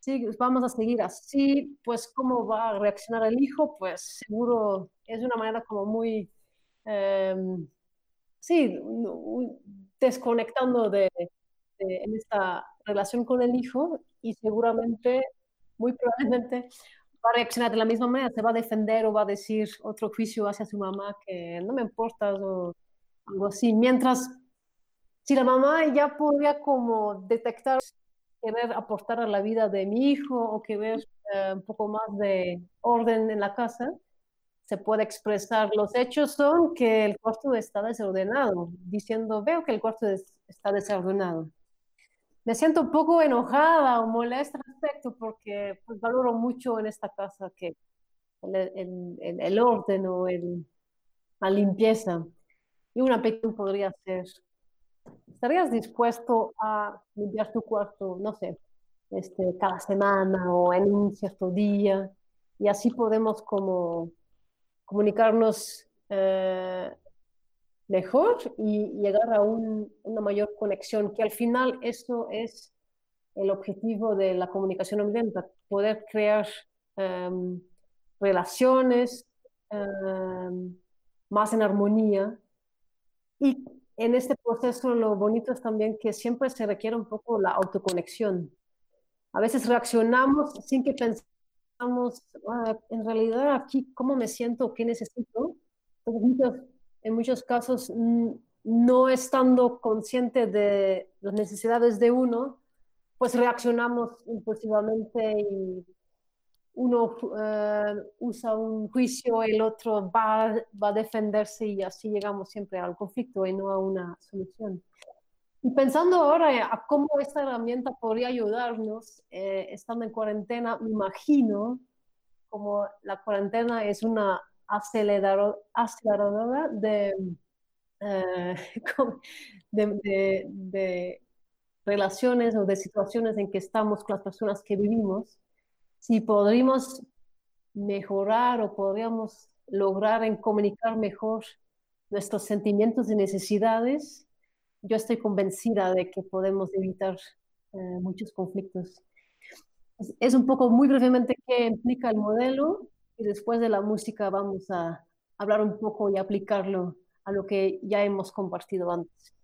sí, vamos a seguir así, pues cómo va a reaccionar el hijo, pues seguro es una manera como muy... Em, sí, desconectando de, en esta relación con el hijo y seguramente, muy probablemente, reaccionar de la misma manera, se va a defender o va a decir otro juicio hacia su mamá que no me importa o algo así. Mientras, si la mamá ya podría como detectar, querer aportar a la vida de mi hijo o querer eh, un poco más de orden en la casa, se puede expresar. Los hechos son que el cuarto está desordenado, diciendo, veo que el cuarto está desordenado. Me siento un poco enojada o molesta al respecto porque pues, valoro mucho en esta casa que el, el, orden o el, la limpieza. Y una pequeña podría ser, ¿estarías dispuesto a limpiar tu cuarto, no sé, este, cada semana o en un cierto día? Y así podemos como comunicarnos eh, mejor y llegar a una mayor conexión, que al final eso es el objetivo de la comunicación no poder crear em, relaciones em, más en armonía. Y en este proceso lo bonito es también que siempre se requiere un poco la autoconexión. A veces reaccionamos sin que pensemos Ah, en realidad aquí, ¿cómo me siento? ¿Qué necesito? En muchos casos, no estando consciente de las necesidades de uno, pues reaccionamos impulsivamente y uno eh, usa un juicio, el otro va, va, a defenderse y así llegamos siempre al conflicto y no a una solución. Y pensando ahora a cómo esta herramienta podría ayudarnos, eh, estando en cuarentena, me imagino como la cuarentena es una aceleradora de, eh, [laughs] de, de, relaciones o de situaciones en que estamos con las personas que vivimos, si podríamos mejorar o podríamos lograr en comunicar mejor nuestros sentimientos y necesidades, yo estoy convencida de que podemos evitar eh, muchos conflictos. Es un poco muy brevemente qué implica el modelo y después de la música vamos a hablar un poco y aplicarlo a lo que ya hemos compartido antes.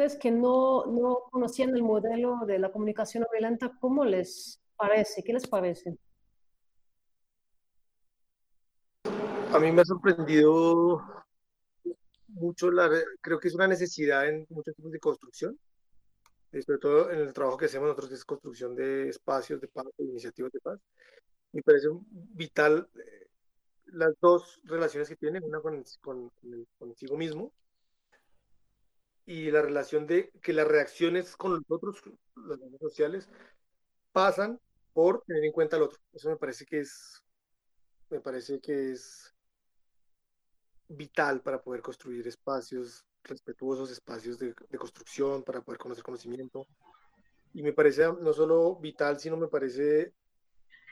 Ustedes que no, no conocían el modelo de la comunicación no violenta, ¿cómo les parece? ¿Qué les parece? A mí me ha sorprendido mucho, la, creo que es una necesidad en muchos tipos de construcción, eh, sobre todo en el trabajo que hacemos nosotros, que es construcción de espacios de paz, de iniciativas de paz. Me parece vital eh, las dos relaciones que tienen, una con, con, consigo mismo y la relación de que las reacciones con los otros, las redes sociales, pasan por tener en cuenta al otro. Eso me parece que es, me parece que es vital para poder construir espacios respetuosos, espacios de, construcción, para poder conocer conocimiento. Y me parece no solo vital, sino me parece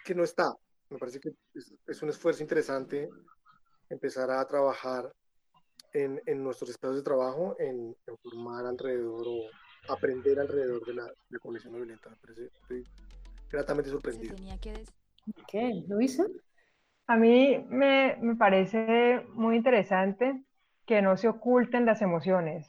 que no está. Me parece que es, un esfuerzo interesante empezar a trabajar en, en nuestros espacios de trabajo, en, formar alrededor o aprender alrededor de la, de conexión no violenta. Estoy gratamente sorprendido. ¿Qué? ¿Luisa? A mí me, me parece muy interesante que no se oculten las emociones.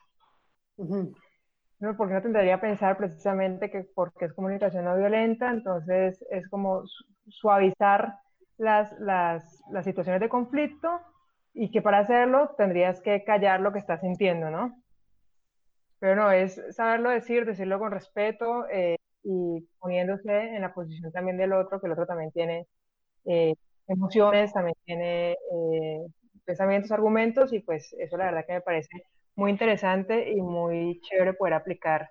¿no? Porque no tendría a pensar precisamente que porque es comunicación no violenta, entonces es como suavizar las, las, las situaciones de conflicto y que para hacerlo tendrías que callar lo que estás sintiendo, ¿no? Pero no, es saberlo decir, decirlo con respeto eh, y poniéndose en la posición también del otro, que el otro también tiene eh, emociones, también tiene eh, pensamientos, argumentos, y pues eso la verdad que me parece muy interesante y muy chévere poder aplicar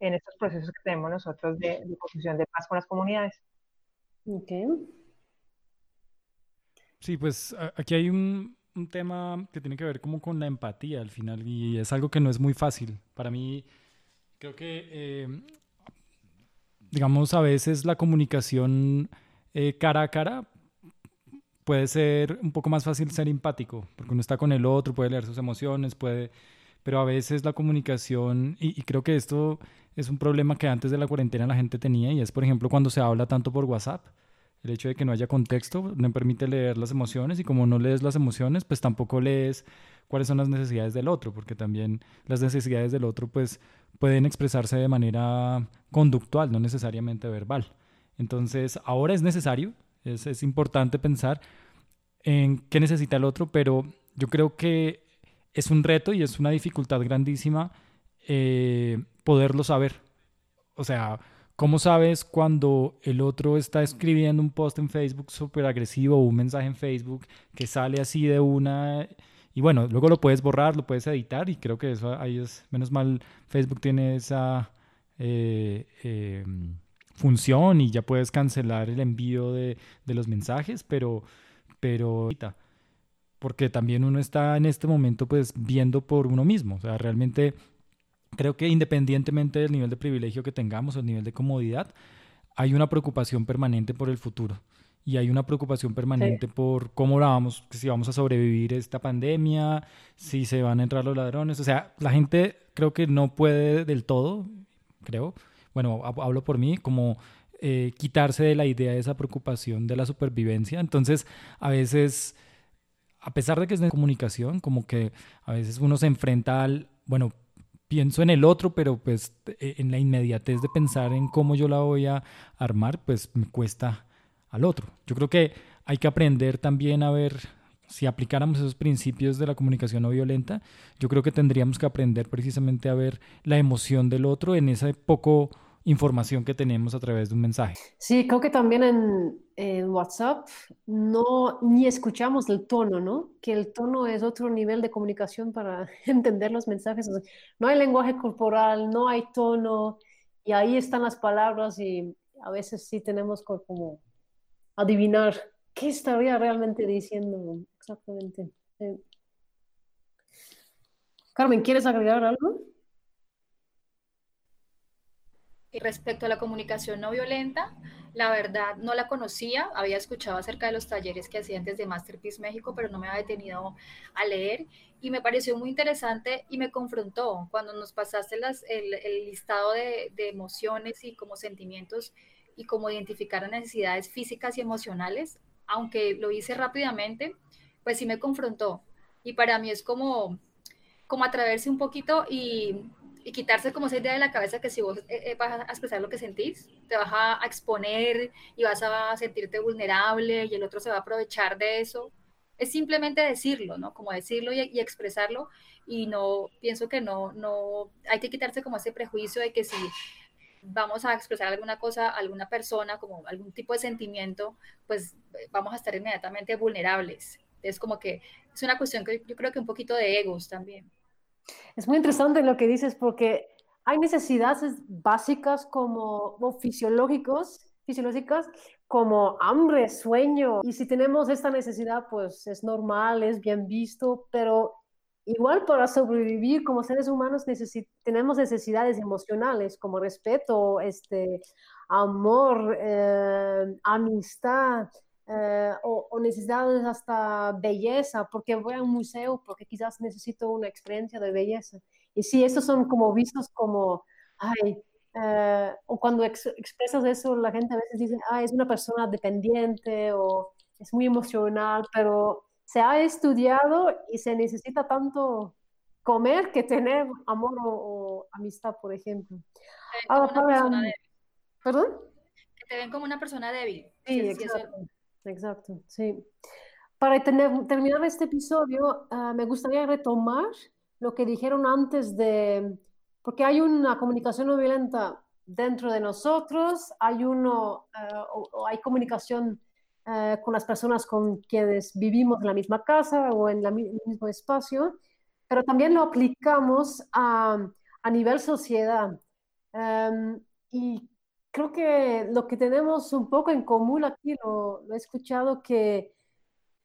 en estos procesos que tenemos nosotros de, de construcción de paz con las comunidades. Okay. Sí, pues aquí hay un, un, tema que tiene que ver como con la empatía al final y es algo que no es muy fácil. Para mí, creo que, eh, digamos, a veces la comunicación eh, cara a cara puede ser un poco más fácil ser empático, porque uno está con el otro, puede leer sus emociones, puede... Pero a veces la comunicación, y, creo que esto es un problema que antes de la cuarentena la gente tenía, y es, por ejemplo, cuando se habla tanto por WhatsApp, el hecho de que no haya contexto no permite leer las emociones, y como no lees las emociones, pues tampoco lees cuáles son las necesidades del otro, porque también las necesidades del otro, pues, pueden expresarse de manera conductual, no necesariamente verbal. Entonces, ahora es necesario es, importante pensar en qué necesita el otro, pero yo creo que es un reto y es una dificultad grandísima eh, poderlo saber. O sea, ¿cómo sabes cuando el otro está escribiendo un post en Facebook súper agresivo o un mensaje en Facebook que sale así de una... Y bueno, luego lo puedes borrar, lo puedes editar y creo que eso ahí es, menos mal, Facebook tiene esa... Eh, em, función y ya puedes cancelar el envío de, los mensajes, pero, pero porque también uno está en este momento pues viendo por uno mismo, o sea, realmente creo que independientemente del nivel de privilegio que tengamos o el nivel de comodidad, hay una preocupación permanente por el futuro. Y hay una preocupación permanente por cómo la vamos, si vamos a sobrevivir esta pandemia, si se van a entrar los ladrones, o sea, la gente creo que no puede del todo, creo, bueno, hablo por mí, como eh, quitarse de la idea de esa preocupación de la supervivencia. Entonces, a veces, a pesar de que es de comunicación, como que a veces uno se enfrenta al, bueno, pienso en el otro, pero pues e, en la inmediatez de pensar en cómo yo la voy a armar, pues me cuesta al otro. Yo creo que hay que aprender también a ver, si aplicáramos esos principios de la comunicación no violenta, yo creo que tendríamos que aprender precisamente a ver la emoción del otro en ese poco información que tenemos a través de un mensaje. Sí, creo que también en, WhatsApp no ni escuchamos el tono, ¿no? Que el tono es otro nivel de comunicación para [laughs] entender los mensajes. no hay lenguaje corporal, no hay tono, y ahí están las palabras y a veces sí tenemos como adivinar qué estaría realmente diciendo exactamente. Carmen, ¿quieres agregar algo? Respecto a la comunicación no violenta, la verdad no la conocía, había escuchado acerca de los talleres que hacían desde Masterpiece México, pero no me había detenido a leer. Y me pareció muy interesante y me confrontó cuando nos pasaste el, listado de, de, emociones y como sentimientos y cómo identificar necesidades físicas y emocionales, aunque lo hice rápidamente, pues sí me confrontó. Y para mí es como, como atreverse un poquito y y quitarse como esa idea de la cabeza que si vos eh, vas a expresar lo que sentís, te vas a exponer y vas a sentirte vulnerable y el otro se va a aprovechar de eso. Es simplemente decirlo, ¿no? Como decirlo y, y expresarlo y no, pienso que no, no, hay que quitarse como ese prejuicio de que si vamos a expresar alguna cosa a alguna persona, como algún tipo de sentimiento, pues vamos a estar inmediatamente vulnerables. Es como que es una cuestión que yo creo que un poquito de egos también. Es muy interesante lo que dices porque hay necesidades básicas como fisiológicos, fisiológicas como hambre, sueño. Y si tenemos esta necesidad, pues es normal, es bien visto, pero igual para sobrevivir como seres humanos tenemos necesidades emocionales como respeto, este, amor, eh, amistad, eh, o, necesidades hasta belleza, porque voy a un museo, porque quizás necesito una experiencia de belleza. Y si estos son como vistos como, ay, eh, o cuando expresas eso, la gente a veces dice, ah, es una persona dependiente o es muy emocional, pero se ha estudiado y se necesita tanto comer que tener amor o, amistad, por ejemplo. ¿Perdón? Que te ven como una persona débil. Sí, exacto. Exacto, sí. Para terminar este episodio, ah, me gustaría retomar lo que dijeron antes de, porque hay una comunicación no violenta dentro de nosotros, hay uno, ah, o, hay comunicación ah, con las personas con quienes vivimos en la misma casa o en, el mismo espacio, pero también lo aplicamos a, a nivel sociedad. Em, y creo que lo que tenemos un poco en común aquí, lo, he escuchado, que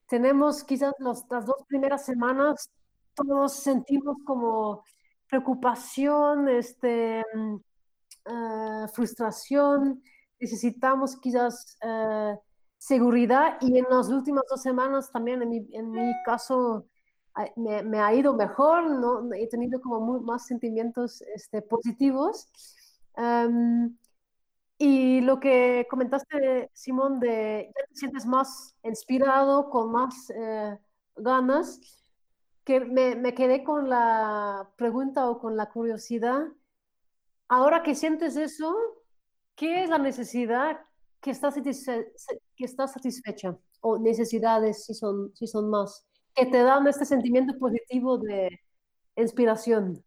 tenemos quizás las dos primeras semanas, todos sentimos como preocupación, este, eh, frustración, necesitamos quizás eh, seguridad y en las últimas dos semanas también en mi, en mi caso me, ha ido mejor, ¿no? he tenido como más sentimientos este, positivos. Em, y lo que comentaste, Simón, de ya te sientes más inspirado, con más eh, ganas, que me, quedé con la pregunta o con la curiosidad. Ahora que sientes eso, ¿qué es la necesidad que está, que está satisfecha? O necesidades, si son, si son más, que te dan este sentimiento positivo de inspiración.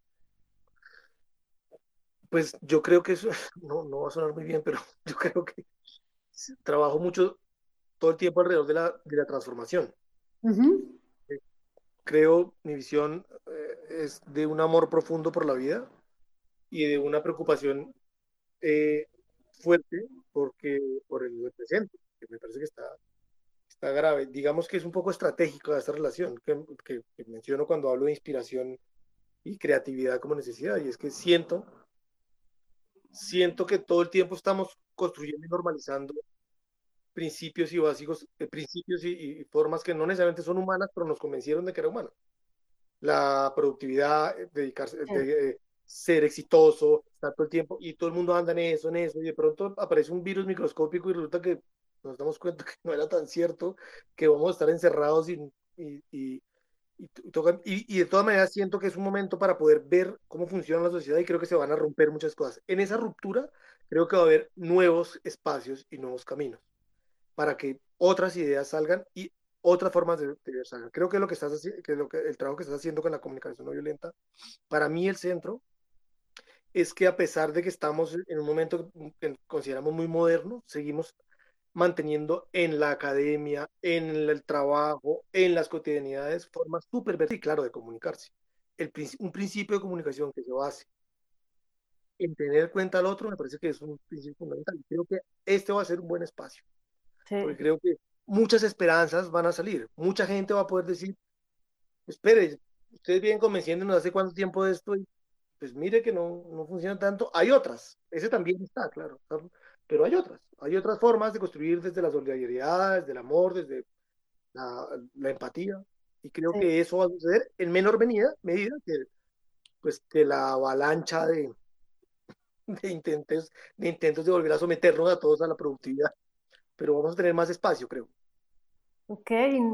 Pues yo creo que eso [laughs] no, no va a sonar muy bien, pero [laughs] yo creo que trabajo mucho todo el tiempo alrededor de la, de la transformación. Eh, creo, mi visión eh, es de un amor profundo por la vida y de una preocupación eh, fuerte porque, por el presente, que me parece que está, está grave. Digamos que es un poco estratégico esta relación que, que menciono cuando hablo de inspiración y creatividad como necesidad, y es que siento siento que todo el tiempo estamos construyendo y normalizando principios y básicos, eh, principios y, formas que no necesariamente son humanas, pero nos convencieron de que era humana. La productividad, eh, dedicarse, eh, ser exitoso, estar todo el tiempo, y todo el mundo anda en eso, en eso, y de pronto aparece un virus microscópico y resulta que nos damos cuenta [laughs] que no era tan cierto, que vamos a estar encerrados y, y, y, de todas maneras siento que es un momento para poder ver cómo funciona la sociedad y creo que se van a romper muchas cosas. En esa ruptura creo que va a haber nuevos espacios y nuevos caminos para que otras ideas salgan y otras formas de, de salgan. Creo que lo que estás que lo que el trabajo que estás haciendo con la comunicación no violenta, para mí el centro es que a pesar de que estamos en un momento que consideramos muy moderno, seguimos manteniendo en la academia, en el trabajo, en las cotidianidades, formas súper y claro, de comunicarse. El, un principio de comunicación que se base en tener en cuenta al otro, me parece que es un principio fundamental. Creo que este va a ser un buen espacio. Porque creo que muchas esperanzas van a salir. Mucha gente va a poder decir, espere, ustedes vienen convenciéndonos hace cuánto tiempo de esto y pues mire que no, no funciona tanto. Hay otras, ese también está, claro. Pero hay otras, hay otras formas de construir desde la solidaridad, desde el amor, desde la, empatía. Y creo que eso va a suceder en menor medida, medida que, pues, que la avalancha de, de, intentos, de intentos de volver a someternos a todos a la productividad. Pero vamos a tener más espacio, creo. Ok,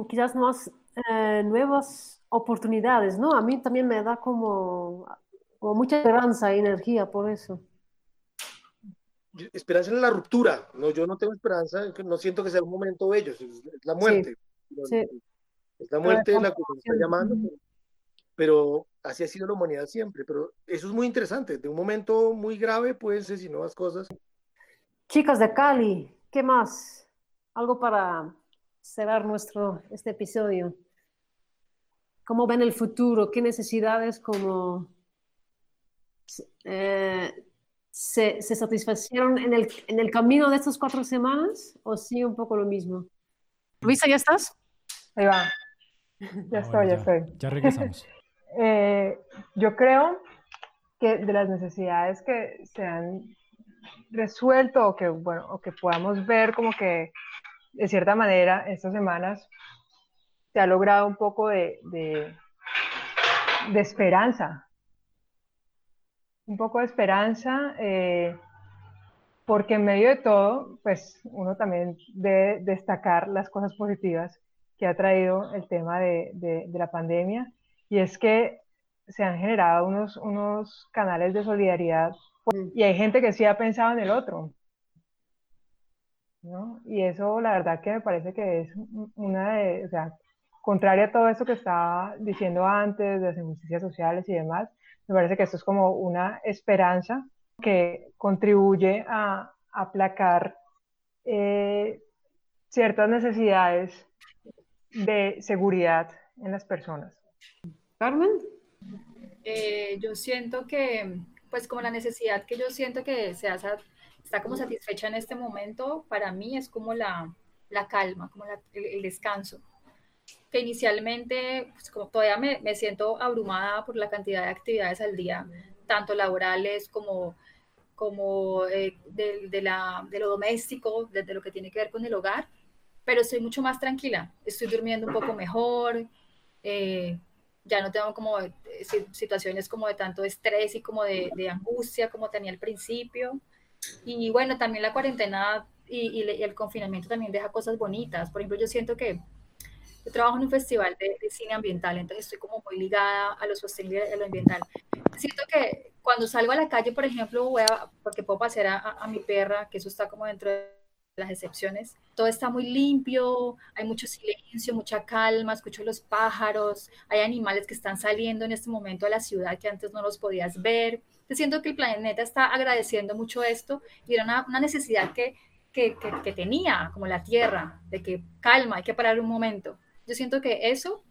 quizás más eh, nuevas oportunidades, ¿no? A mí también me da como Como mucha esperanza y energía por eso. Esperanza en la ruptura. No, yo no tengo esperanza, no siento que sea un momento bello, es, la muerte. Es la muerte la que nos está llamando, pero, así ha sido la humanidad siempre. Pero eso es muy interesante. De un momento muy grave pueden ser si nuevas cosas. Chicas de Cali, ¿qué más? Algo para cerrar nuestro este episodio. ¿Cómo ven el futuro? ¿Qué necesidades como eh, se, se, satisfacieron en el, en el camino de estas cuatro semanas o sí un poco lo mismo? Luisa, ¿ya estás? Ahí va. Ya estoy, ya, estoy. Ya regresamos. [laughs] Eh, yo creo que de las necesidades que se han resuelto o que, bueno, o que podamos ver como que de cierta manera estas semanas se ha logrado un poco de, de, de esperanza. Un poco de esperanza, eh, porque en medio de todo, pues uno también debe destacar las cosas positivas que ha traído el tema de, de, de la pandemia, y es que se han generado unos, unos canales de solidaridad y hay gente que sí ha pensado en el otro. ¿no? Y eso la verdad que me parece que es una de, o sea, contraria a todo eso que estaba diciendo antes de las injusticias sociales y demás, me parece que esto es como una esperanza que contribuye a aplacar eh, ciertas necesidades de seguridad en las personas. Carmen. Eh, yo siento que, pues como la necesidad que yo siento que se hace, está como satisfecha en este momento, para mí es como la, la calma, como la, el, descanso. Que inicialmente, pues como todavía me, me, siento abrumada por la cantidad de actividades al día, tanto laborales como, como eh, de, de, la, de lo doméstico, desde de lo que tiene que ver con el hogar, pero estoy mucho más tranquila, estoy durmiendo un poco mejor, eh, ya no tengo como eh, situaciones como de tanto estrés y como de, de, angustia como tenía al principio. Y bueno, también la cuarentena y, y, y, el confinamiento también deja cosas bonitas. Por ejemplo, yo siento que yo trabajo en un festival de, de cine ambiental, entonces estoy como muy ligada a lo sostenible, a lo ambiental. Siento que cuando salgo a la calle, por ejemplo, voy a, porque puedo pasear a, a, mi perra, que eso está como dentro de las excepciones. Todo está muy limpio, hay mucho silencio, mucha calma, escucho los pájaros, hay animales que están saliendo en este momento a la ciudad que antes no los podías ver. Te siento que el planeta está agradeciendo mucho esto y era una, una necesidad que, que, que, que, tenía, como la Tierra, de que calma, hay que parar un momento. Yo siento que eso,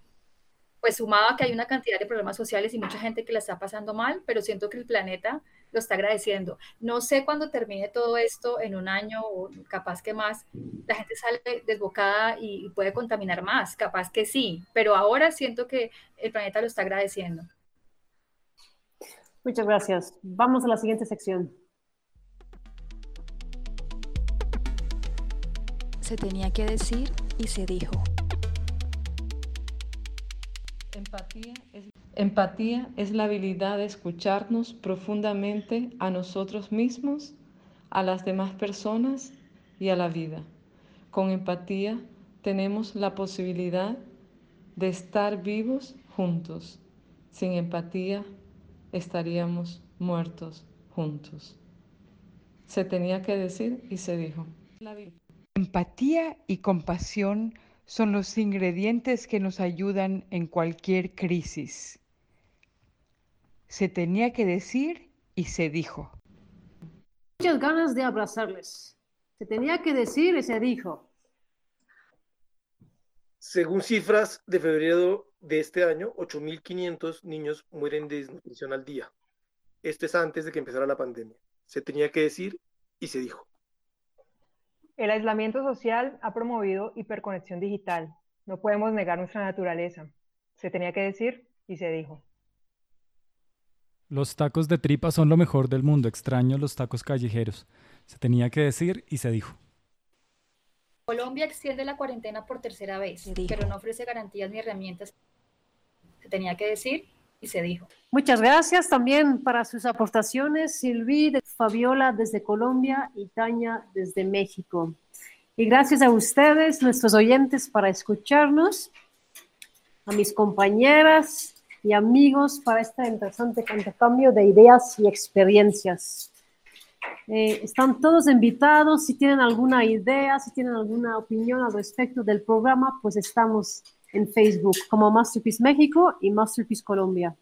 pues sumado a que hay una cantidad de problemas sociales y mucha gente que la está pasando mal, pero siento que el planeta lo está agradeciendo. No sé cuándo termine todo esto en un año o capaz que más, la gente sale desbocada y puede contaminar más, capaz que sí, pero ahora siento que el planeta lo está agradeciendo. Muchas gracias. Vamos a la siguiente sección. Se tenía que decir y se dijo. Empatía es la habilidad de escucharnos profundamente a nosotros mismos, a las demás personas y a la vida. Con empatía tenemos la posibilidad de estar vivos juntos. Sin empatía estaríamos muertos juntos. Se tenía que decir y se dijo. Empatía y compasión son los ingredientes que nos ayudan en cualquier crisis se tenía que decir y se dijo. Muchas ganas de abrazarles. Se tenía que decir y se dijo. Según cifras de febrero de este año, 8.500 niños mueren de desnutrición al día. Esto es antes de que empezara la pandemia. Se tenía que decir y se dijo. El aislamiento social ha promovido hiperconexión digital. No podemos negar nuestra naturaleza. Se tenía que decir y se dijo. Los tacos de tripa son lo mejor del mundo. Extraño los tacos callejeros. Se tenía que decir y se dijo. Colombia extiende la cuarentena por tercera vez, pero no ofrece garantías ni herramientas. Se tenía que decir y se dijo. Muchas gracias también para sus aportaciones, Silvi, Fabiola desde Colombia y Tania desde México. Y gracias a ustedes, nuestros oyentes, para escucharnos, a mis compañeras, y amigos para este interesante intercambio de ideas y experiencias. Eh, están todos invitados. Si tienen alguna idea, si tienen alguna opinión al respecto del programa, pues estamos en Facebook como Masterpiece México y Masterpiece Colombia.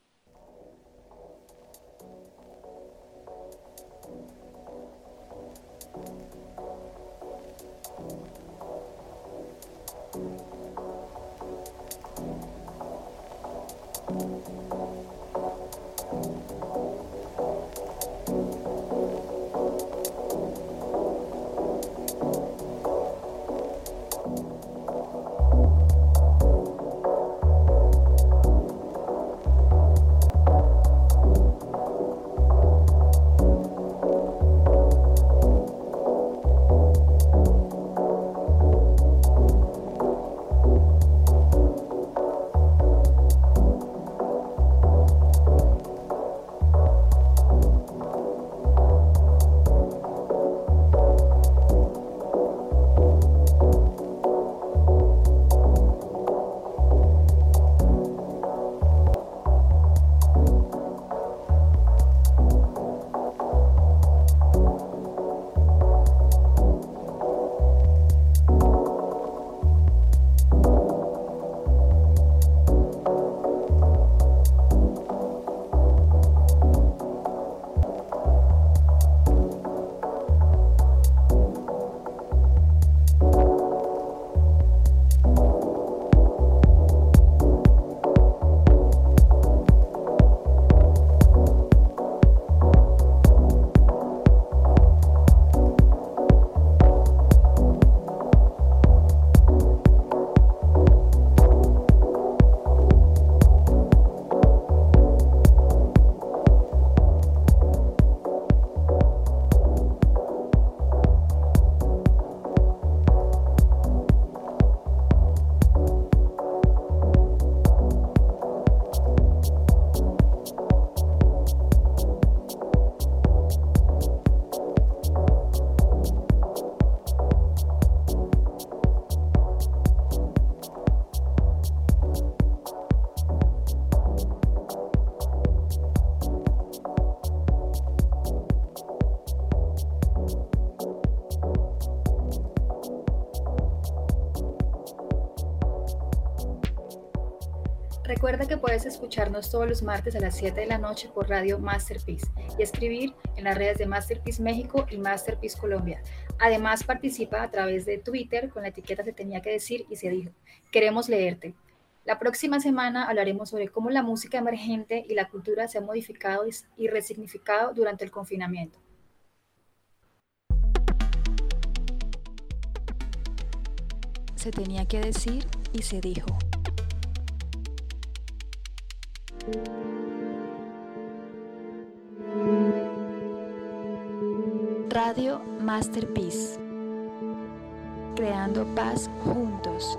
Puedes escucharnos todos los martes a las 7 de la noche por Radio Masterpiece y escribir en las redes de Masterpiece México y Masterpiece Colombia. Además, participa a través de Twitter con la etiqueta Se tenía que decir y se dijo. Queremos leerte. La próxima semana hablaremos sobre cómo la música emergente y la cultura se han modificado y resignificado durante el confinamiento. Se tenía que decir y se dijo. Radio Masterpiece. Creando paz juntos.